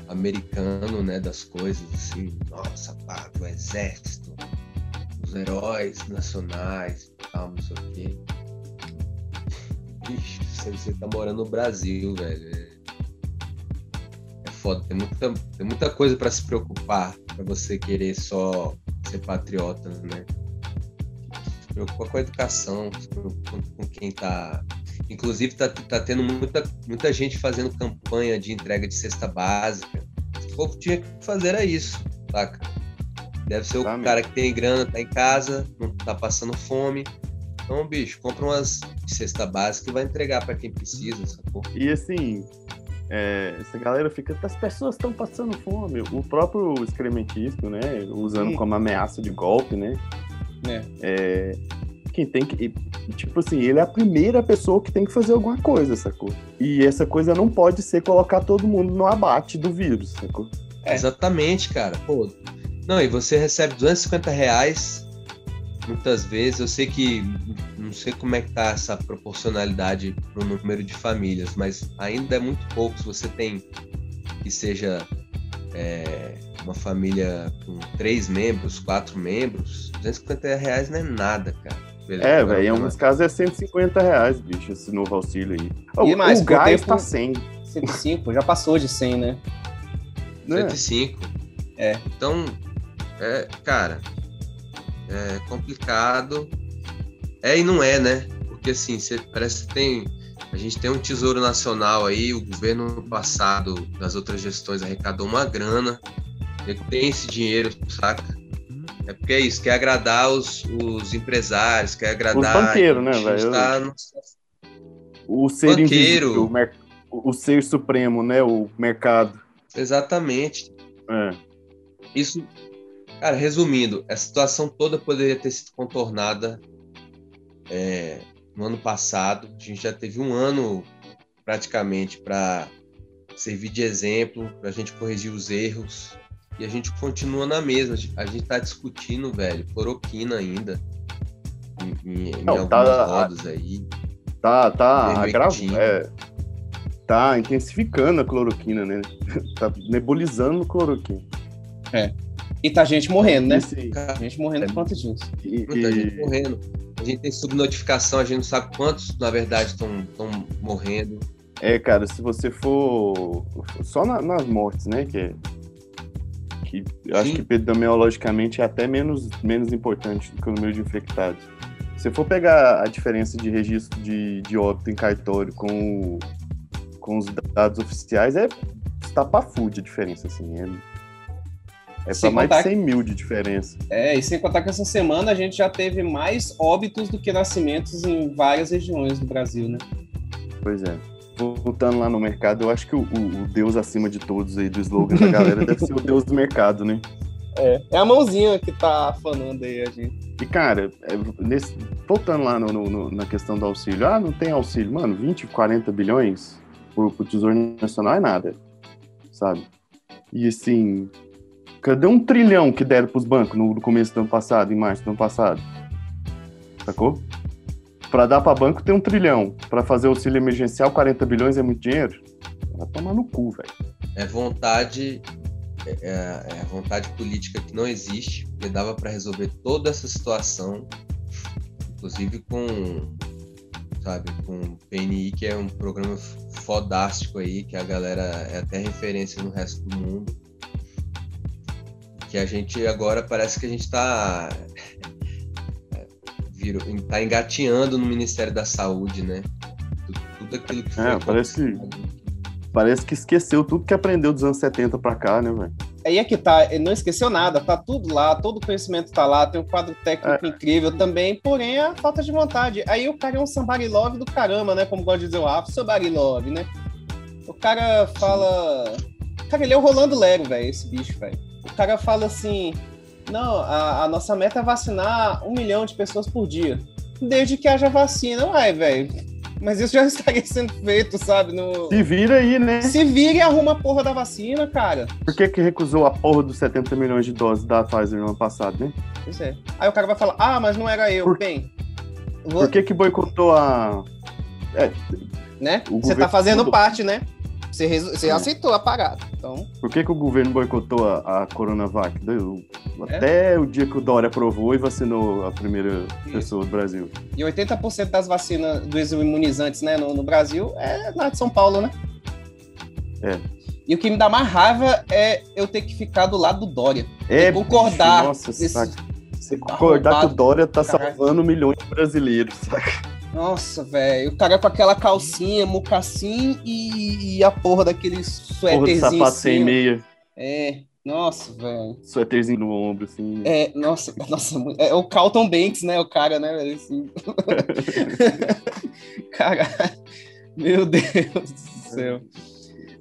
americano, né? Das coisas, assim. Nossa, pá, o exército, os heróis nacionais e tal, não sei o quê. Ixi, você tá morando no Brasil, velho. Foda. Tem muita, tem muita coisa para se preocupar para você querer só ser patriota, né? Se preocupa com a educação, se preocupa com quem tá. Inclusive, tá, tá tendo muita, muita gente fazendo campanha de entrega de cesta básica. O povo tinha que fazer era isso, saca? Deve ser o tá cara que tem grana, tá em casa, não tá passando fome. Então, bicho, compra umas cesta básica e vai entregar para quem precisa, sacou? E assim, é, essa galera fica, as pessoas estão passando fome. O próprio excrementismo, né, usando hum. como ameaça de golpe, né? É. é. Quem tem que. Tipo assim, ele é a primeira pessoa que tem que fazer alguma coisa, sacou? E essa coisa não pode ser colocar todo mundo no abate do vírus, sacou? É. Exatamente, cara. Pô, não, e você recebe 250 reais muitas vezes. Eu sei que não sei como é que tá essa proporcionalidade no número de famílias, mas ainda é muito pouco. Se você tem que seja é, uma família com três membros, quatro membros, 250 reais não é nada, cara. Beleza, é, velho, em alguns casos é 150 reais, bicho, esse novo auxílio aí. E mais, o gás tá 100. 105, já passou de 100, né? 105. É. Então, é, cara, é complicado. É e não é, né? Porque assim, você, parece que tem. A gente tem um tesouro nacional aí, o governo passado, das outras gestões, arrecadou uma grana. Ele tem esse dinheiro, saca? É porque é isso, quer agradar os, os empresários, quer agradar. Os banqueiros, né, velho? Tá no... O ser Banqueiro. O, o ser supremo, né? O mercado. Exatamente. É. Isso, Cara, resumindo, a situação toda poderia ter sido contornada é, no ano passado. A gente já teve um ano praticamente para servir de exemplo, para a gente corrigir os erros. E a gente continua na mesma. A gente está discutindo, velho, cloroquina ainda. Em, em, Não, em tá, rodas aí. Tá, tá, é, tá intensificando a cloroquina, né? *laughs* tá nebulizando cloroquina. É. E tá gente morrendo, né? Sim. Gente morrendo por conta disso. E, Muita e... gente morrendo. A gente tem subnotificação, a gente não sabe quantos, na verdade, estão morrendo. É, cara, se você for só na, nas mortes, né? Que, é, que eu acho que epidemiologicamente é até menos, menos importante do que o número de infectados. Se for pegar a diferença de registro de, de óbito em cartório com, o, com os dados oficiais, é estapafúrdia a diferença, assim. É, é Sem pra mais de 100 mil de diferença. É, e sem contar que essa semana a gente já teve mais óbitos do que nascimentos em várias regiões do Brasil, né? Pois é. Voltando lá no mercado, eu acho que o, o- Deus acima de todos aí do slogan da galera deve ser o *laughs* Deus do mercado, né? É, é a mãozinha que tá afanando aí a gente. E, cara, é, nesse- voltando lá no- no- na questão do auxílio, ah, não tem auxílio. Mano, 20, 40 bilhões pro, pro Tesouro Nacional é nada, sabe? E, assim, cadê um trilhão que deram pros bancos no, começo do ano passado, em março do ano passado? Sacou? Pra dar pra banco tem um trilhão. Pra fazer auxílio emergencial, 40 bilhões é muito dinheiro? Vai tomar no cu, velho. É vontade, é, é a vontade política que não existe, porque dava para resolver toda essa situação, inclusive com, sabe, com o PNI, que é um programa fodástico aí, que a galera é até referência no resto do mundo. Que a gente agora parece que a gente tá virou, tá engateando no Ministério da Saúde, né? Tudo, aquilo que foi É, parece que- Parece que esqueceu tudo que aprendeu dos anos 70 pra cá, né, velho? Aí é que tá, não esqueceu nada, tá tudo lá, todo o conhecimento tá lá, tem um quadro técnico incrível também, porém a falta de vontade. Aí o cara é um somebody love do caramba, né? Como gosta de dizer o Rafa, somebody love, né? O cara fala. Cara, ele é o Rolando Lero, velho, esse bicho, velho. O cara fala assim: não, a, a nossa meta é vacinar um milhão de pessoas por dia. Desde que haja vacina. Uai, velho. Mas isso já *laughs* estaria sendo feito, sabe? No... Se vira aí, né? Se vira e arruma a porra da vacina, cara. Por que que recusou a porra dos 70 milhões de doses da Pfizer no ano passado, né? Pois é. Aí o cara vai falar, ah, mas não era eu. Por- Bem, Por que que boicotou a... É, né? Você tá fazendo parte, né? Você, resu- você É. aceitou a parada. Então, por que que o governo boicotou a, a Coronavac? É? Até o dia que o Dória aprovou e vacinou a primeira pessoa do Brasil. e 80% das vacinas dos imunizantes, né, no, no Brasil é lá de São Paulo, né? É. E o que me dá mais raiva é eu ter que ficar do lado do Dória. É, concordar bicho, nossa, saca. Você concordar que o. Dória tá Caralho. salvando milhões de brasileiros, saca? Nossa, velho. O cara com aquela calcinha, mocassim e, e a porra daquele Porra de suéterzinho. sapato assim, sem meia, É, nossa, velho. suéterzinho no ombro, assim. É, nossa, *laughs* nossa, é o Carlton Banks, né? O cara, né? velho, Assim. *laughs* Caralho. Meu Deus do céu.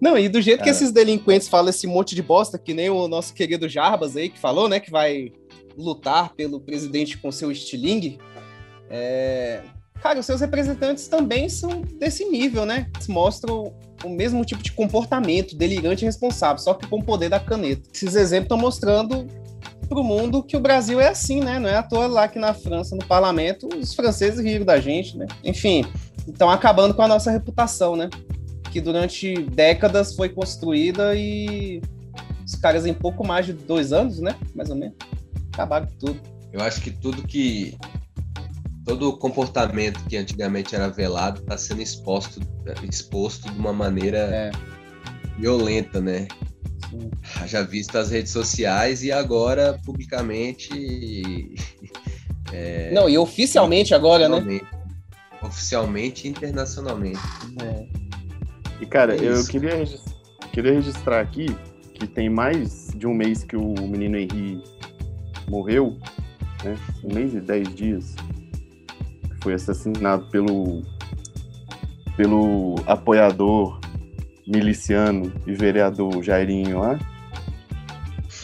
Não, e do jeito que Cara. esses delinquentes falam esse monte de bosta, que nem o nosso querido Jarbas aí, que falou, né? Que vai lutar pelo presidente com seu estilingue. É... Cara, os seus representantes também são desse nível, né? Eles mostram o mesmo tipo de comportamento delirante e responsável, só que com o poder da caneta. Esses exemplos estão mostrando para o mundo que o Brasil é assim, né? Não é à toa lá que na França, no parlamento, os franceses riram da gente, né? Enfim, estão acabando com a nossa reputação, né? Que durante décadas foi construída e os caras em pouco mais de dois anos, né? Mais ou menos, acabaram com tudo. Eu acho que tudo que. Todo o comportamento que antigamente era velado está sendo exposto, exposto de uma maneira É, violenta, né? sim. Já visto as redes sociais e agora publicamente. *laughs* É, Não, e oficialmente agora, né? Oficialmente e internacionalmente. É. E, cara, É eu isso. queria, regis- queria registrar aqui que tem mais de um mês que o menino Henri morreu, né? Um mês e dez dias. Foi assassinado pelo, pelo apoiador miliciano e vereador Jairinho lá.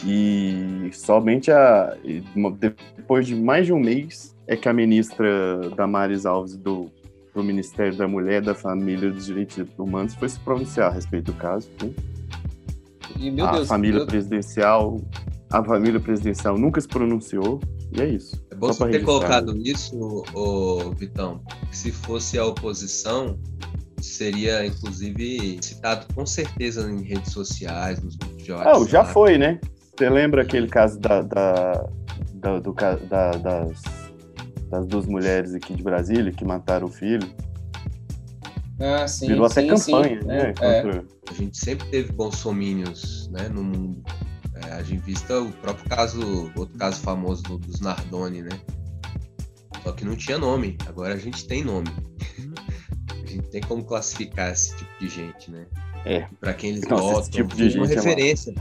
E somente a, depois de mais de um mês é que a ministra Damares Alves do do Ministério da Mulher, da Família e dos Direitos Humanos foi se pronunciar a respeito do caso. né? E, a Deus, família presidencial, a família presidencial nunca se pronunciou e é isso. Bom Só você ter colocado isso, ô, Vitão. que Se fosse a oposição, seria inclusive citado com certeza em redes sociais, nos grupos de WhatsApp. Ah, já foi, né? Você lembra aquele caso da, da, da- do, da- das, das duas mulheres aqui de Brasília que mataram o filho? Ah, sim, Virou até sim, campanha, sim. né? É, é. contra- A gente sempre teve bolsomínios né, no mundo. É, a gente vista o próprio caso, outro caso famoso do- dos Nardoni, né? Só que não tinha nome, agora a gente tem nome. *laughs* A gente tem como classificar esse tipo de gente, né? É. Pra quem eles Nossa, votam. tipo de uma gente é referência.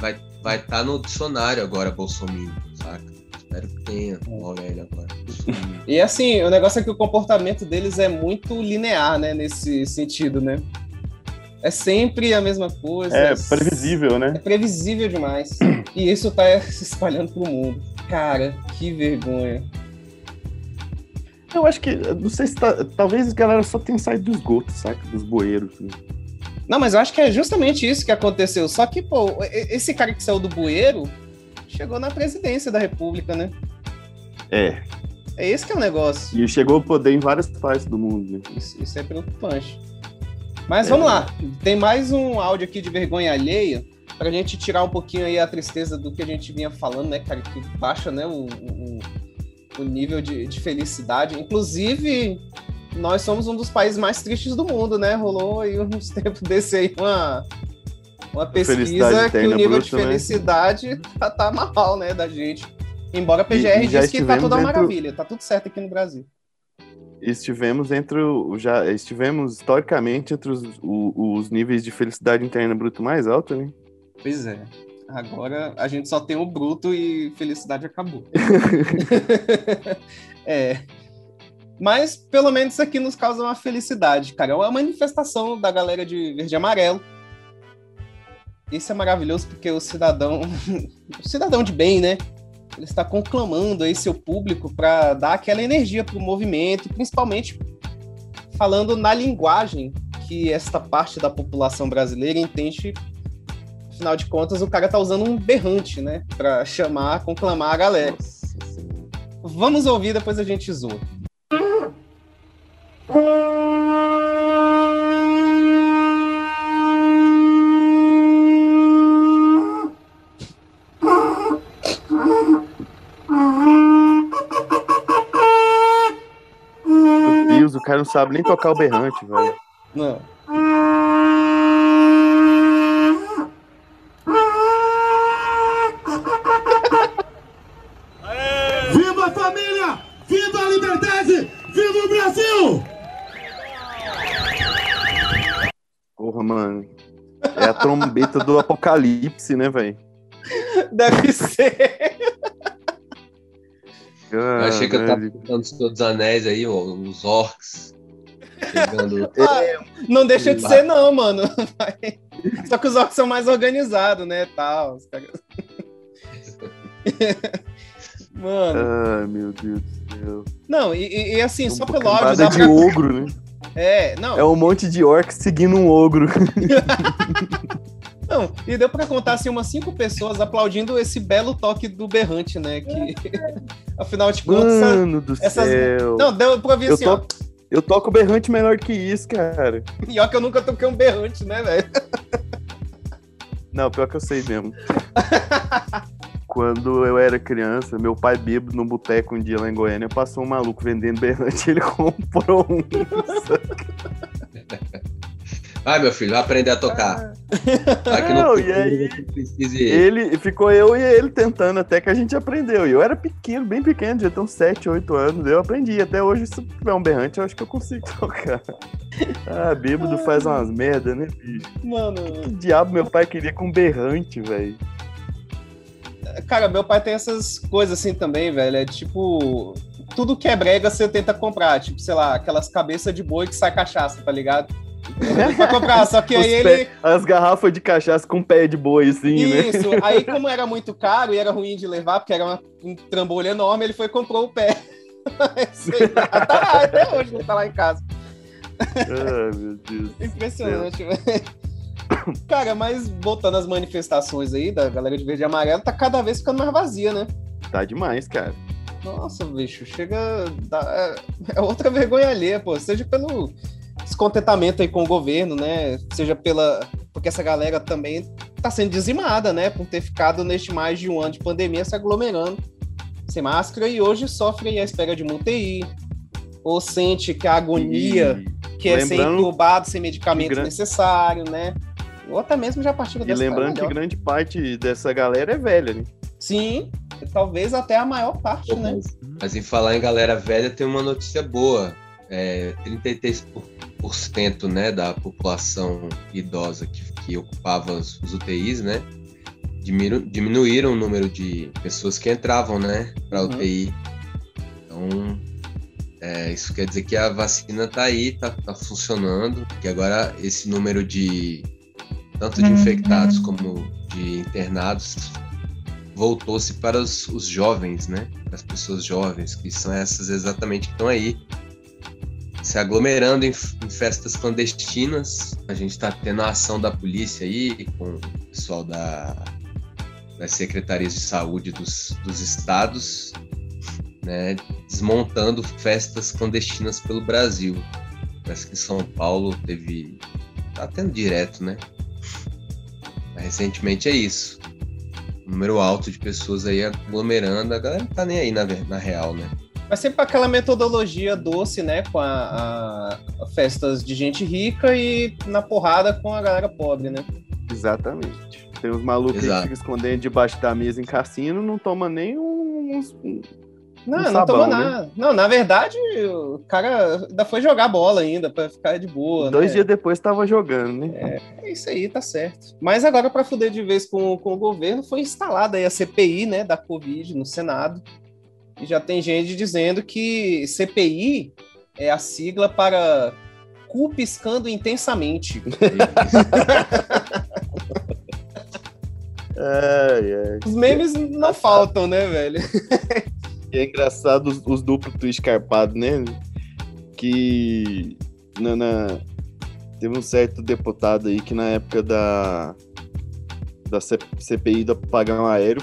vai estar vai tá no dicionário agora, Bolsonaro, saca? Espero que tenha o Aurélio agora. *laughs* E assim, o negócio é que o comportamento deles é muito linear, né? Nesse sentido, né? É sempre a mesma coisa. É previsível, É né? previsível demais. *clears throat* E isso tá se *laughs* espalhando pro mundo. Cara, que vergonha. Eu acho que, não sei se tá, talvez a galera só tenha saído dos esgoto, saca? Dos bueiros. assim. Não, mas eu acho que é justamente isso que aconteceu. Só que, pô, esse cara que saiu do bueiro chegou na presidência da República, né? É, É esse que é o negócio. e chegou ao poder em várias partes do mundo, né? Isso, isso é preocupante. Mas vamos lá. Tem mais um áudio aqui de vergonha alheia pra gente tirar um pouquinho aí a tristeza do que a gente vinha falando, né, cara? Que baixa, né, o, o, o nível de, de felicidade. Inclusive, nós somos um dos países mais tristes do mundo, né? Rolou aí uns *laughs* tempos desse aí uma, uma pesquisa que o nível de né? felicidade tá, tá mal, né, da gente. Embora a PGR E- e diz que tá tudo uma dentro- maravilha, tá tudo certo aqui no Brasil. Estivemos entre o, já estivemos historicamente entre os, o- os níveis de felicidade interna bruto mais alto, né? Pois é. Agora a gente só tem o bruto e felicidade acabou. *laughs* é. Mas pelo menos isso aqui nos causa uma felicidade, cara. É uma manifestação da galera de verde e amarelo. Isso é maravilhoso porque o cidadão, *laughs* o cidadão de bem, né? Ele está conclamando aí seu público para dar aquela energia para o movimento, principalmente falando na linguagem que esta parte da população brasileira entende afinal de contas, o cara tá usando um berrante, né? Pra chamar, conclamar a galera. Nossa. Vamos ouvir, depois a gente zoa. Não sabe nem tocar o berrante, velho. Não. *laughs* Viva a família! Viva a liberdade! Viva o Brasil! Porra, mano. É a trombeta do apocalipse, né, velho? Deve ser. Eu achei que eu tava cantando os Anéis aí, ó, os orcs. Chegando. Não deixa de ser, não, mano. *laughs* Só que os orcs são mais organizados, né? Tal. *laughs* Mano, Ai, meu Deus do céu. não, e, e- assim, só Uma pelo dá de pra... ogro, né? É, não, É um monte de orc seguindo um ogro. *laughs* Não, e deu pra contar assim umas cinco pessoas aplaudindo esse belo toque do berrante, né? Que, afinal de contas, Mano do essas- céu. não, deu pra ouvir eu, assim, ó. Eu toco berrante melhor que isso, cara. Pior que eu nunca toquei um berrante, né, velho? Não, pior que eu sei mesmo. Quando eu era criança, meu pai bêbado no boteco um dia lá em Goiânia, passou um maluco vendendo berrante, ele *laughs* comprou um. Vai, meu filho, vai aprender a tocar. Que no Não, e futuro aí? precise. Ele ficou eu e ele tentando até que a gente aprendeu. E eu era pequeno, bem pequeno, devia ter uns 7, 8 anos. Eu aprendi. Até hoje, se tiver um berrante, eu acho que eu consigo *laughs* tocar. Ah, bêbado faz umas merda, né, bicho? Mano, Que diabo meu pai queria com berrante, velho? cara, meu pai tem essas coisas assim também, velho. É tipo, tudo que é brega você tenta comprar. Tipo, sei lá, aquelas cabeças de boi que sai cachaça, tá ligado? Pra comprar, só que Os aí pé- ele. As garrafas de cachaça com pé de boi, assim, né? Isso, aí como era muito caro e era ruim de levar, porque era uma- um trambolho enorme, ele foi e comprou o pé. *laughs* Aí, tá lá, até hoje ele tá lá em casa. Ai, meu Deus. Impressionante, velho. Cara, mas voltando às manifestações aí da galera de verde e amarelo, tá cada vez ficando mais vazia, né? Tá demais, cara. Nossa, bicho, chega. dá- é- é outra vergonha alheia, pô. Seja pelo descontentamento aí com o governo, né? Seja pela. Porque essa galera também tá sendo dizimada, né? Por ter ficado neste mais de um ano de pandemia se aglomerando sem máscara e hoje sofre aí à espera de uma UTI. Ou sente que a agonia E, que é ser entubado sem medicamento gran- necessário, né? Ou até mesmo já partiu e dessa lembrando que grande parte dessa galera é velha, né? Sim, talvez até a maior parte, né? Mas, mas em falar em galera velha, tem uma notícia boa. É, 33%, por- 30% né, da população idosa que, que ocupava os, os UTIs, né? Diminu, diminuíram o número de pessoas que entravam, né, para Uhum. UTI. Então, é, isso quer dizer que a vacina está aí, está tá funcionando, que agora esse número de tanto de infectados como de internados voltou-se para os, os jovens, né? Para as pessoas jovens, que são essas exatamente que estão aí se aglomerando em, em festas clandestinas. A gente está tendo a ação da polícia aí, com o pessoal da, das secretarias de saúde dos, dos estados, né? Desmontando festas clandestinas pelo Brasil. Parece que São Paulo teve. tá tendo direto, né? Mas recentemente é isso. Um número alto de pessoas aí aglomerando, a galera não tá nem aí na, na real, né? Mas sempre aquela metodologia doce, né? Com a, a- festas de gente rica e na porrada com a galera pobre, né? Exatamente. Tem uns malucos aí que Exato. ficam escondendo debaixo da mesa em cassino, não toma nem um, uns- um- Não, Um não sabão, tomou né? nada. Não, na verdade, o cara ainda foi jogar bola ainda, pra ficar de boa, Dois né? dias depois tava jogando, né? É isso aí, tá certo. Mas agora, para fuder de vez com, com o governo, foi instalada aí a CPI, né, da Covid no Senado. E já tem gente dizendo que CPI é a sigla para cu piscando intensamente. *laughs* Ai, ai. Os memes não faltam, né, velho? E é engraçado os, os duplos twist carpados, né? Que na, na- teve um certo deputado aí que na época da, da CPI do apagão aéreo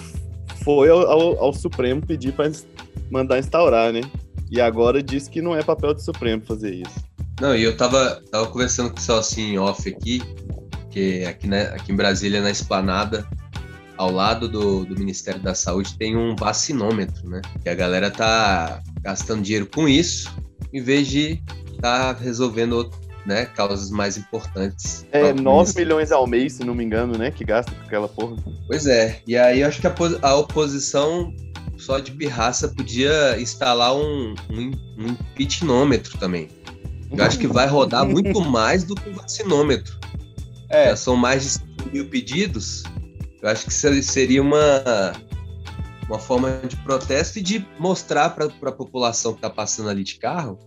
foi ao, ao- ao Supremo pedir para mandar instaurar, né? E agora diz que não é papel do Supremo fazer isso. Não, e eu tava, tava conversando com o pessoal assim em off aqui, que aqui, né, aqui em Brasília, na esplanada, ao lado do, do Ministério da Saúde, tem um vacinômetro, né? Que a galera tá gastando dinheiro com isso, em vez de tá resolvendo né, causas mais importantes. É Próprio 9 ministro. milhões ao mês, se não me engano, né? Que gasta com aquela porra. Pois é, e aí eu acho que a, a oposição, só de birraça, podia instalar um, um, um também. Eu acho que vai rodar *laughs* muito mais do que o vacinômetro. É, Já são mais de 5 mil pedidos. Eu acho que se- seria uma, uma forma de protesto e de mostrar para a população que está passando ali de carro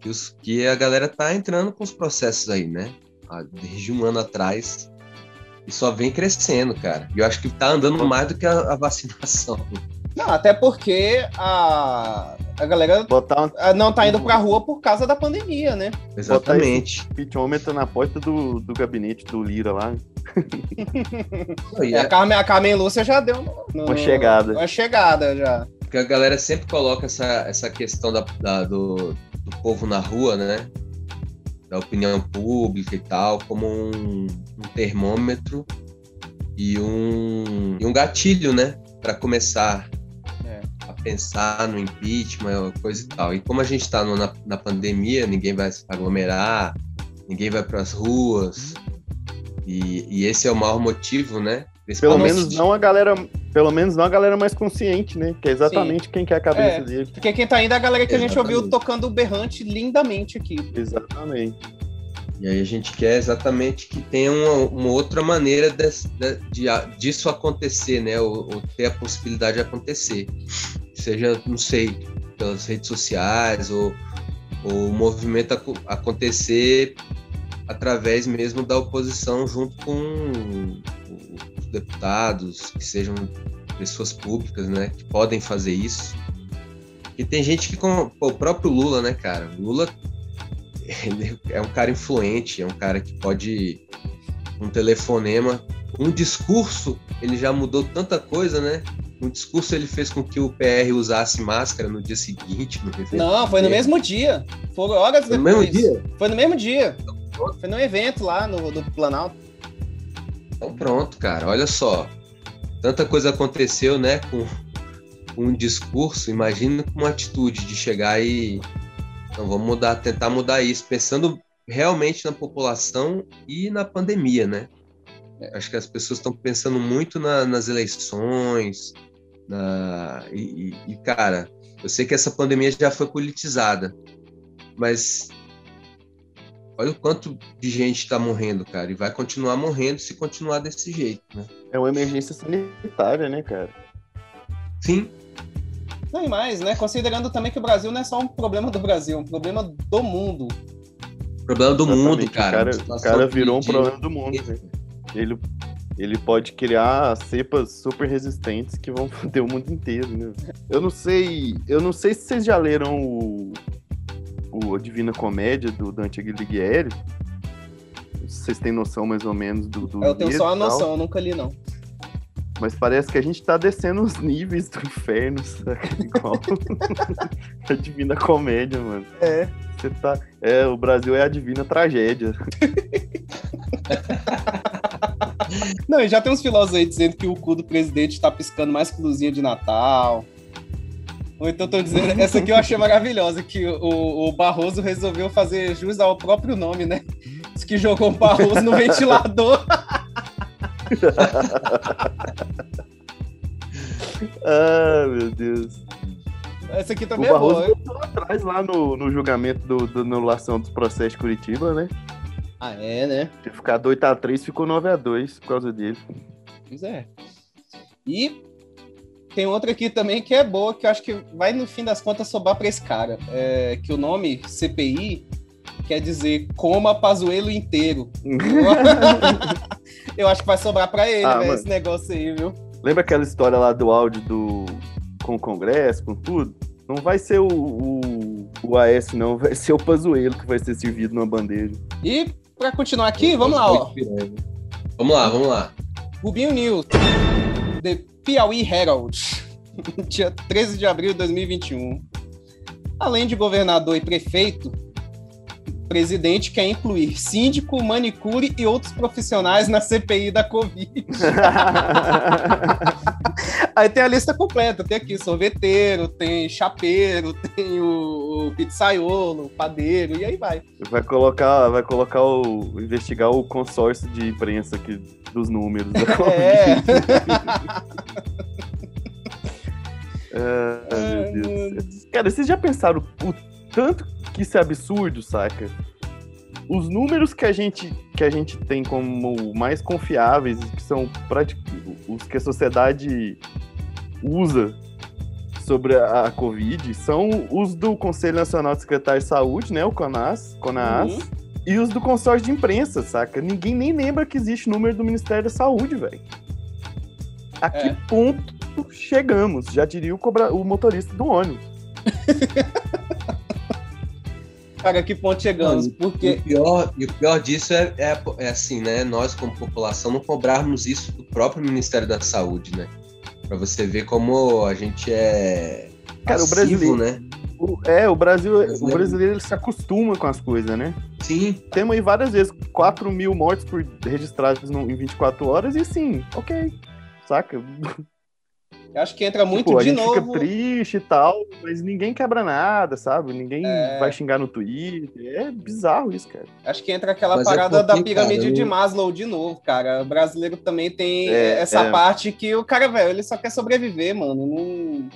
que, os, que a galera tá entrando com os processos aí, né? Ah, Desde um ano atrás. E só vem crescendo, cara. E eu acho que tá andando mais do que a, a vacinação. Não, até porque a, a galera Botar um não tá indo pra rua por causa da pandemia, né? Exatamente. pitômetro na porta do, do gabinete do Lira lá. E É, é- a, Carmen, a Carmen Lúcia já deu no- no- Uma chegada. Uma chegada já. Porque a galera sempre coloca essa, essa questão da, da- do, do povo na rua, né? Da opinião pública e tal, como um, um termômetro e um, e um gatilho, né? Para começar a pensar no impeachment, coisa e tal. E como a gente está na, na pandemia, ninguém vai se aglomerar, ninguém vai para as ruas. E, e esse é o maior motivo, né? Pelo menos não a galera. Pelo menos não a galera mais consciente, né? Que é exatamente quem quer a cabeça É. dele. Porque quem tá indo é a galera que a gente Exatamente. ouviu tocando o berrante lindamente aqui. Exatamente. E aí a gente quer exatamente que tenha uma, uma outra maneira de, de a- disso acontecer, né? Ou, ou ter a possibilidade de acontecer. Seja, não sei, pelas redes sociais, ou, ou o movimento aco- acontecer através mesmo da oposição junto com os deputados, que sejam pessoas públicas, né? Que podem fazer isso. E tem gente que, com pô, o próprio Lula, né, cara? Lula *laughs* é um cara influente, é um cara que pode um telefonema, um discurso, ele já mudou tanta coisa, né? Um discurso ele fez com que o PR usasse máscara no dia seguinte. No Não, foi no dele. mesmo dia. Foram horas No depois. mesmo dia? Foi no mesmo dia. Foi num evento lá no do Planalto. Então pronto, cara, olha só. Tanta coisa aconteceu, né, com, com um discurso, imagina com uma atitude de chegar e então vamos mudar, tentar mudar isso, pensando realmente na população e na pandemia, né? Acho que as pessoas estão pensando muito na- nas eleições, na, e, e- e, cara, eu sei que essa pandemia já foi politizada, mas Olha o quanto de gente está morrendo, cara. E vai continuar morrendo se continuar desse jeito, né? É uma emergência sanitária, né, cara? Sim. Não, e mais, né? Considerando também que o Brasil não é só um problema do Brasil, é um problema do mundo. Problema do Exatamente, mundo, cara. O cara, o cara virou um problema do mundo, velho. Ele, ele pode criar cepas super resistentes que vão *laughs* foder o mundo inteiro, né? Eu não sei. Eu não sei se vocês já leram o, o a Divina Comédia do Dante Alighieri. Não sei se Vocês têm noção mais ou menos do. do Eu tenho só a noção, eu nunca li, não. Mas parece que a gente tá descendo os níveis do inferno, saca? *laughs* Igual *laughs* a Divina Comédia, mano. É. Você tá. É, o Brasil é a divina tragédia. *laughs* Não, e já tem uns filósofos aí dizendo que o cu do presidente tá piscando mais que luzinha de Natal. Ou então estão dizendo, essa aqui eu achei maravilhosa, que o, o Barroso resolveu fazer jus ao próprio nome, né? Diz que jogou o Barroso no ventilador. *laughs* ah, meu Deus. Essa aqui O também é Barroso boa. voltou atrás lá no, no julgamento do, da anulação dos processos de Curitiba, né? Ah, é, né? Se ficar 8x3, ficou 9x2 por causa dele. Pois é. E tem outra aqui também que é boa, que eu acho que vai no fim das contas sobrar pra esse cara. É, que o nome CPI quer dizer coma Pazuelo inteiro. *laughs* eu acho que vai sobrar pra ele, Ah, mano. esse negócio aí, viu? Lembra aquela história lá do áudio do com o Congresso, com tudo? Não vai ser o, o, o AS, não, vai ser o Pazuelo que vai ser servido numa bandeja. E pra continuar aqui, vamos lá, ó. Vamos lá, vamos lá. Rubinho News, The Piauí Herald, *laughs* dia 13 de abril de 2021. Além de governador e prefeito, o presidente quer incluir síndico, manicure e outros profissionais na CPI da Covid. *laughs* *laughs* Aí tem a lista completa, tem aqui sorveteiro, tem chapeiro, *laughs* tem o, o pizzaiolo, o padeiro, e aí vai. Vai colocar, vai colocar o. investigar o consórcio de imprensa aqui dos números. *laughs* da Covid. É. Ah, *laughs* meu Deus do céu. Cara, vocês já pensaram o tanto que isso é absurdo, saca? Os números que a gente, que a gente tem como mais confiáveis, que são os que a sociedade usa sobre a, a Covid, são os do Conselho Nacional de Secretários de Saúde, né? O CONAS, CONAS, Uhum. e os do consórcio de imprensa, saca? Ninguém nem lembra que existe número do Ministério da Saúde, velho. A que É. ponto chegamos? Já diria o, cobra- o motorista do ônibus. *laughs* Cara, que ponto chegamos? E Porque o pior, e o pior disso é, é, é assim, né? Nós, como população, não cobrarmos isso do próprio Ministério da Saúde, né? Pra você ver como a gente é. Cara, o passivo, brasileiro- né? O- é, o Brasil, o Brasileiro. brasileiro ele se acostuma com as coisas, né? Sim, Temos aí várias vezes 4 mil mortes por registrados no- em 24 horas e sim, ok. Saca? *laughs* eu acho que entra muito Tipo, a de gente novo. fica triste e tal, mas ninguém quebra nada, sabe? Ninguém É. vai xingar no Twitter. É bizarro isso, cara. Acho que entra aquela Mas é parada da porque, pirâmide cara, de eu- Maslow de novo, cara. O brasileiro também tem É, essa é. parte que o cara, velho, ele só quer sobreviver, mano. Não...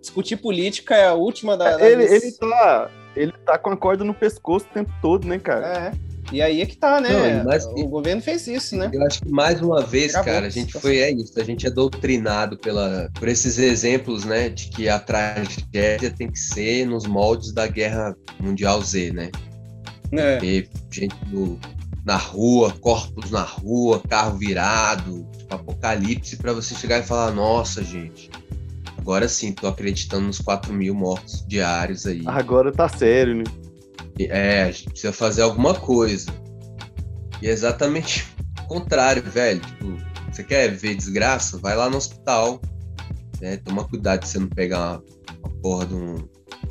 Discutir política é a última da. das- Ele, ele, tá, ele tá com a corda no pescoço o tempo todo, né, cara? É. E aí é que tá, né? Não, mais- O governo fez isso, né? eu acho que mais uma vez, Acabou cara, a gente situação. foi, é isso, a gente é doutrinado pela, por esses exemplos, né? De que a tragédia tem que ser nos moldes da Guerra Mundial Z, né? É. Ter gente no- na rua, corpos na rua, carro virado, tipo, apocalipse, pra você chegar e falar, nossa, gente, agora sim, tô acreditando nos 4 mil mortos diários aí. Agora tá sério, né? É, a gente precisa fazer alguma coisa. E é exatamente o contrário, velho. Tipo, você quer ver desgraça? Vai lá no hospital. Né? Toma cuidado de você não pegar uma, uma porra de um,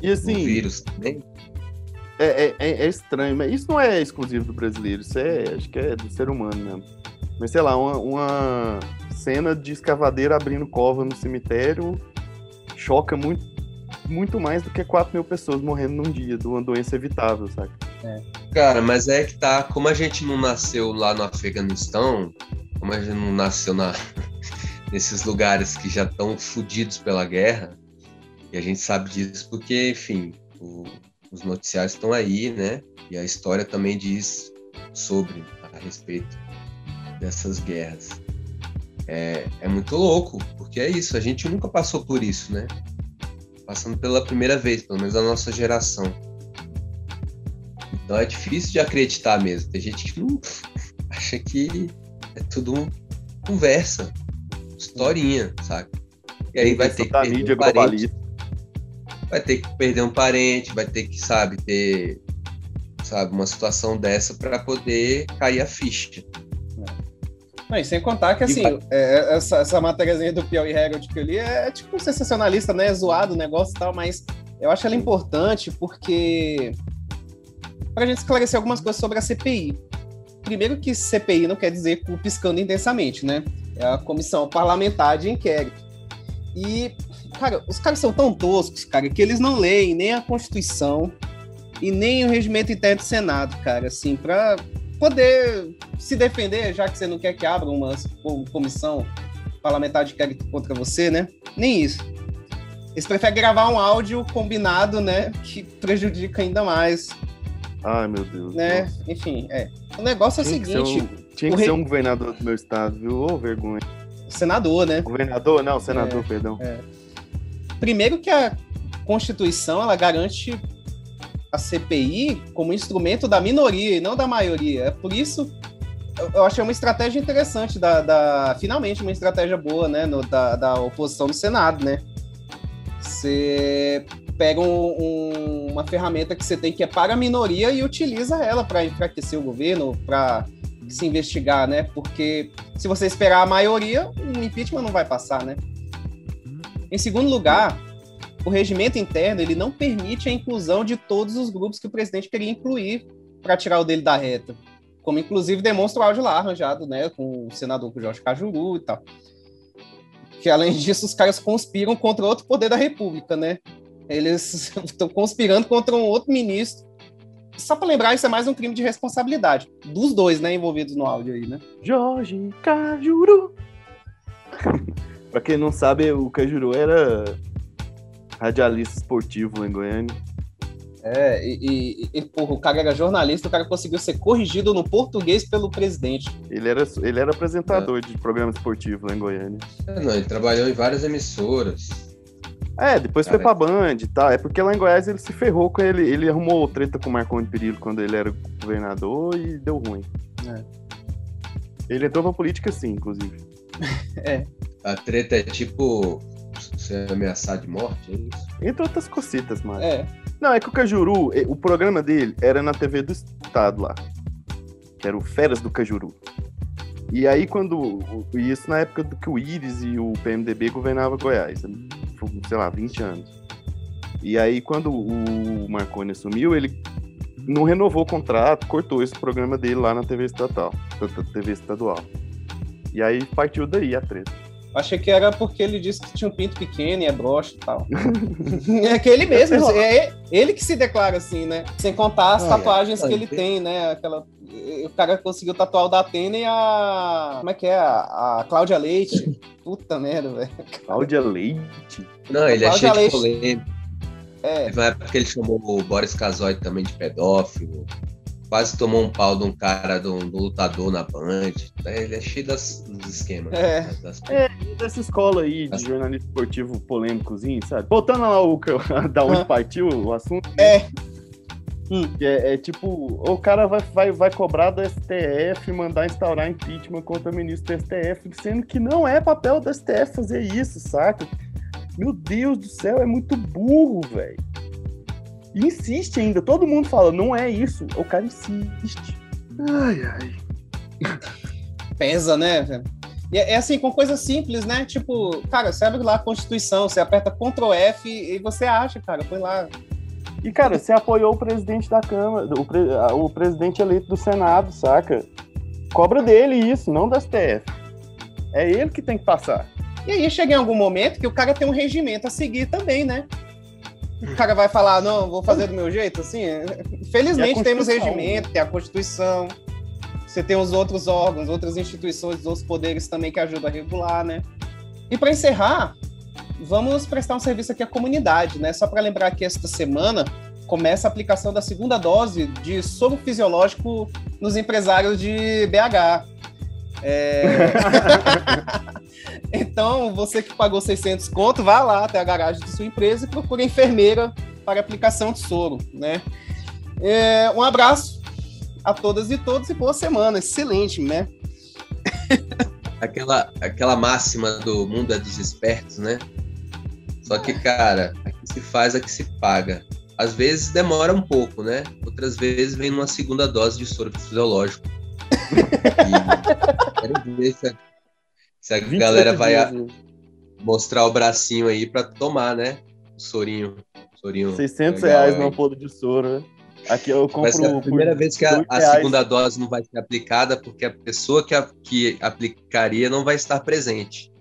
E de um assim, vírus também. é, é- é- é estranho, mas isso não é exclusivo do brasileiro, isso é, acho que é do ser humano mesmo. Mas sei lá, uma, uma cena de escavadeira abrindo cova no cemitério choca muito, muito mais do que 4 mil pessoas morrendo num dia de uma doença evitável, sabe? Cara, mas é que tá. Como a gente não nasceu lá no Afeganistão, como a gente não nasceu na, *laughs* nesses lugares que já estão fodidos pela guerra, e a gente sabe disso porque, enfim, o- os noticiários estão aí, né? E a história também diz sobre a respeito dessas guerras. É, é muito louco, porque é isso, a gente nunca passou por isso, né? Passando pela primeira vez, pelo menos a nossa geração. Então é difícil de acreditar mesmo. Tem gente que não *laughs* acha que é tudo conversa, historinha, sabe? E aí vai ter que perder um parente, vai ter que perder um parente, vai ter que, sabe, ter, sabe, uma situação dessa para poder cair a ficha. Não, e sem contar que, assim, é, essa, essa matériazinha do Piauí Herald que eu li é, tipo sensacionalista, né? É zoado o negócio e tal, mas eu acho ela importante porque para a gente esclarecer algumas coisas sobre a CPI. Primeiro que CPI não quer dizer piscando intensamente, né? É a Comissão Parlamentar de Inquérito. E, cara, os caras são tão toscos, cara, que eles não leem nem a Constituição e nem o regimento interno do Senado, cara, assim, para poder se defender, já que você não quer que abra uma comissão parlamentar de inquérito contra você, né? Nem isso. Eles preferem gravar um áudio combinado, né, que prejudica ainda mais Ai, meu Deus. Né? Enfim, é. O negócio é o seguinte. Um, tinha que rei... ser um governador do meu estado, viu? Ô, oh, vergonha. Senador, né? Governador? Não, senador, é, perdão. É. Primeiro que a Constituição, ela garante a CPI como instrumento da minoria e não da maioria. É por isso eu achei uma estratégia interessante da, da finalmente uma estratégia boa, né, no, da, da oposição no Senado, né? Você pega um, um, uma ferramenta que você tem que é para a minoria e utiliza ela para enfraquecer o governo, para se investigar, né? Porque se você esperar a maioria, o impeachment não vai passar, né? Em segundo lugar, o regimento interno ele não permite a inclusão de todos os grupos que o presidente queria incluir para tirar o dele da reta, como inclusive demonstra o áudio lá arranjado, né, com o senador Jorge Cajuru e tal. Que além disso, os caras conspiram contra outro poder da República, né? Eles *laughs* estão conspirando contra um outro ministro. Só para lembrar, isso é mais um crime de responsabilidade. Dos dois, né, envolvidos no áudio aí, né? Jorge Cajuru. *laughs* para quem não sabe, o Cajuru era radialista esportivo em Goiânia. É, e, e, e porra, o cara era jornalista, o cara conseguiu ser corrigido no português pelo presidente. Ele era, ele era apresentador é. de programa esportivo lá em Goiânia. É, não, ele trabalhou em várias emissoras. É, depois Cara, foi pra Band e tal. É porque lá em Goiás ele se ferrou com ele. Ele arrumou treta com o Marconi Perillo quando ele era governador e deu ruim. É. Ele entrou pra política sim, inclusive. *laughs* é. A treta é tipo ser ameaçado de morte, é isso? Entre outras cocitas, mano. É. Não, é que o Cajuru, o programa dele era na TV do Estado lá. Que era o Feras do Cajuru. E aí, quando. Isso na época do que o Iris e o PMDB governavam Goiás. Né? sei lá, 20 anos. E aí, quando o Marconi assumiu, ele não renovou o contrato, cortou esse programa dele lá na TV estatal, TV estadual. E aí partiu daí a treta. Achei que era porque ele disse que tinha um pinto pequeno e é broxa e tal. *laughs* é que ele mesmo, é ele que se declara assim, né? Sem contar as ah, tatuagens é. que ele tem, né? Aquela o cara conseguiu tatuar o da Atena e a. Como é que é? A, a Cláudia Leite. Puta merda, velho. Cláudia Leite? Não, ele é cheio Leite. de polêmica. É. Teve uma época que ele chamou o Boris Casoy também de pedófilo. Quase tomou um pau de um cara, de um, de um lutador na Band. Ele é cheio das, dos esquemas. É. Né? Das... é, dessa escola aí de jornalismo esportivo polêmicozinho, sabe? Voltando lá o, *laughs* da onde partiu o assunto. É. Hum. É, é, tipo, o cara vai, vai, vai cobrar do STF, mandar instaurar impeachment contra o ministro do STF, sendo que não é papel do STF fazer isso, saca? Meu Deus do céu, é muito burro, velho. Insiste ainda, todo mundo fala, não é isso. O cara insiste. Ai, ai. Pesa, né, velho? É, é assim, com coisas simples, né? Tipo, cara, você abre lá a Constituição, você aperta Ctrl F e você acha, cara, põe lá e, cara, você apoiou o presidente da Câmara, o, pre, o presidente eleito do Senado, saca? Cobra dele isso, não da STF. É ele que tem que passar. E aí chega em algum momento que o cara tem um regimento a seguir também, né? O cara vai falar, não, vou fazer do meu jeito, assim. Felizmente temos regimento, tem a Constituição, você tem os outros órgãos, outras instituições, os outros poderes também que ajudam a regular, né? E para encerrar, vamos prestar um serviço aqui à comunidade, né? Só para lembrar que esta semana começa a aplicação da segunda dose de soro fisiológico nos empresários de BH. É... *laughs* então, você que pagou 600 conto, vá lá até a garagem de sua empresa e procure enfermeira para aplicação de soro, né? É... Um abraço a todas e todos e boa semana. Excelente, né? *laughs* aquela, aquela máxima do mundo é dos espertos, né? Só que, cara, aqui se faz, aqui se paga. Às vezes demora um pouco, né? Outras vezes vem uma segunda dose de soro fisiológico. Quero ver se a, se a galera vai a, mostrar o bracinho aí para tomar, né? O sorinho. sorinho 600 reais no ampola de soro, né? Aqui eu compro. Vai ser a primeira vez que a, a, segunda dose não vai ser aplicada, porque a pessoa que, a, que aplicaria não vai estar presente.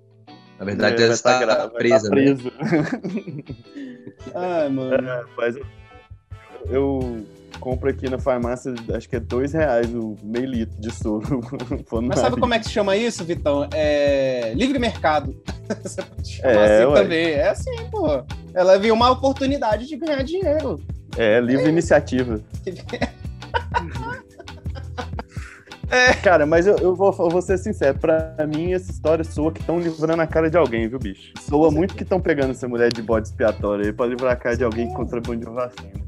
Na verdade, é, ela está tá presa. Tá Né? *laughs* Ai, mano. É, mas eu, eu, compro aqui na farmácia, acho que é dois reais o meio litro de soro. *laughs* mas sabe como é que se chama isso, Vitão? É livre mercado. *laughs* Você pode chamar é, assim ué. também. É assim, pô. Ela viu uma oportunidade de ganhar dinheiro. É, livre é. iniciativa. *laughs* É. Cara, mas eu, eu, vou, eu, vou, ser sincero, pra mim essa história soa que estão livrando a cara de alguém, viu, bicho? Soa muito que estão pegando essa mulher de bode expiatório aí pra livrar a cara de alguém que contrabandeou vacina.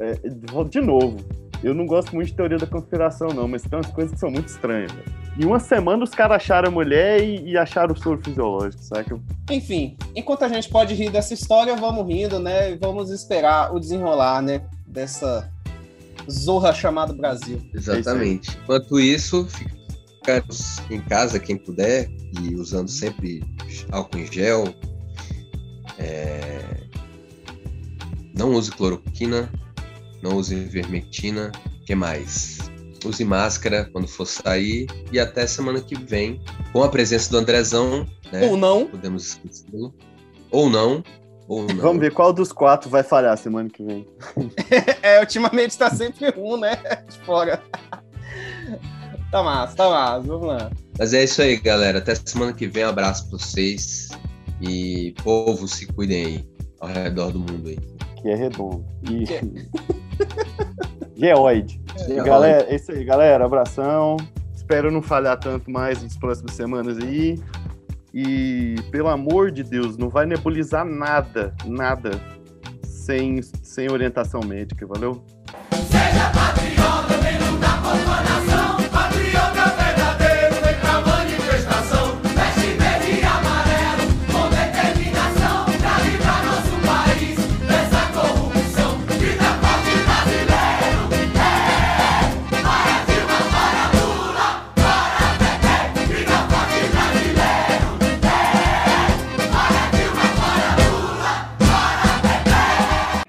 É, de novo, eu não gosto muito de teoria da conspiração, não, mas tem umas coisas que são muito estranhas. Véio. Em uma semana os caras acharam a mulher e, e acharam o soro fisiológico, saca? Enfim, enquanto a gente pode rir dessa história, vamos rindo, né? E vamos esperar o desenrolar, né? Dessa zorra chamada Brasil. Exatamente. É Enquanto isso, fica em casa quem puder e usando sempre álcool em gel. É... Não use cloroquina, não use vermectina. O que mais? Use máscara quando for sair e até semana que vem, com a presença do Andrezão. Né? Ou não. Podemos esquecê-lo. Ou não. Ou não. Vamos ver qual dos quatro vai falhar semana que vem. *laughs* é, ultimamente tá sempre um, né? De fora. *laughs* tá massa, tá massa. Vamos lá. Mas é isso aí, galera. Até semana que vem. Um abraço pra vocês. E, povo, se cuidem aí. Ao redor do mundo aí. Que é redondo. E... *laughs* *laughs* Geoide. É. Galera, é isso aí, galera. Abração. Espero não falhar tanto mais nas próximas semanas aí. E, pelo amor de Deus, não vai nebulizar nada, nada, sem, sem orientação médica, valeu? Seja patriota,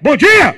Bom dia!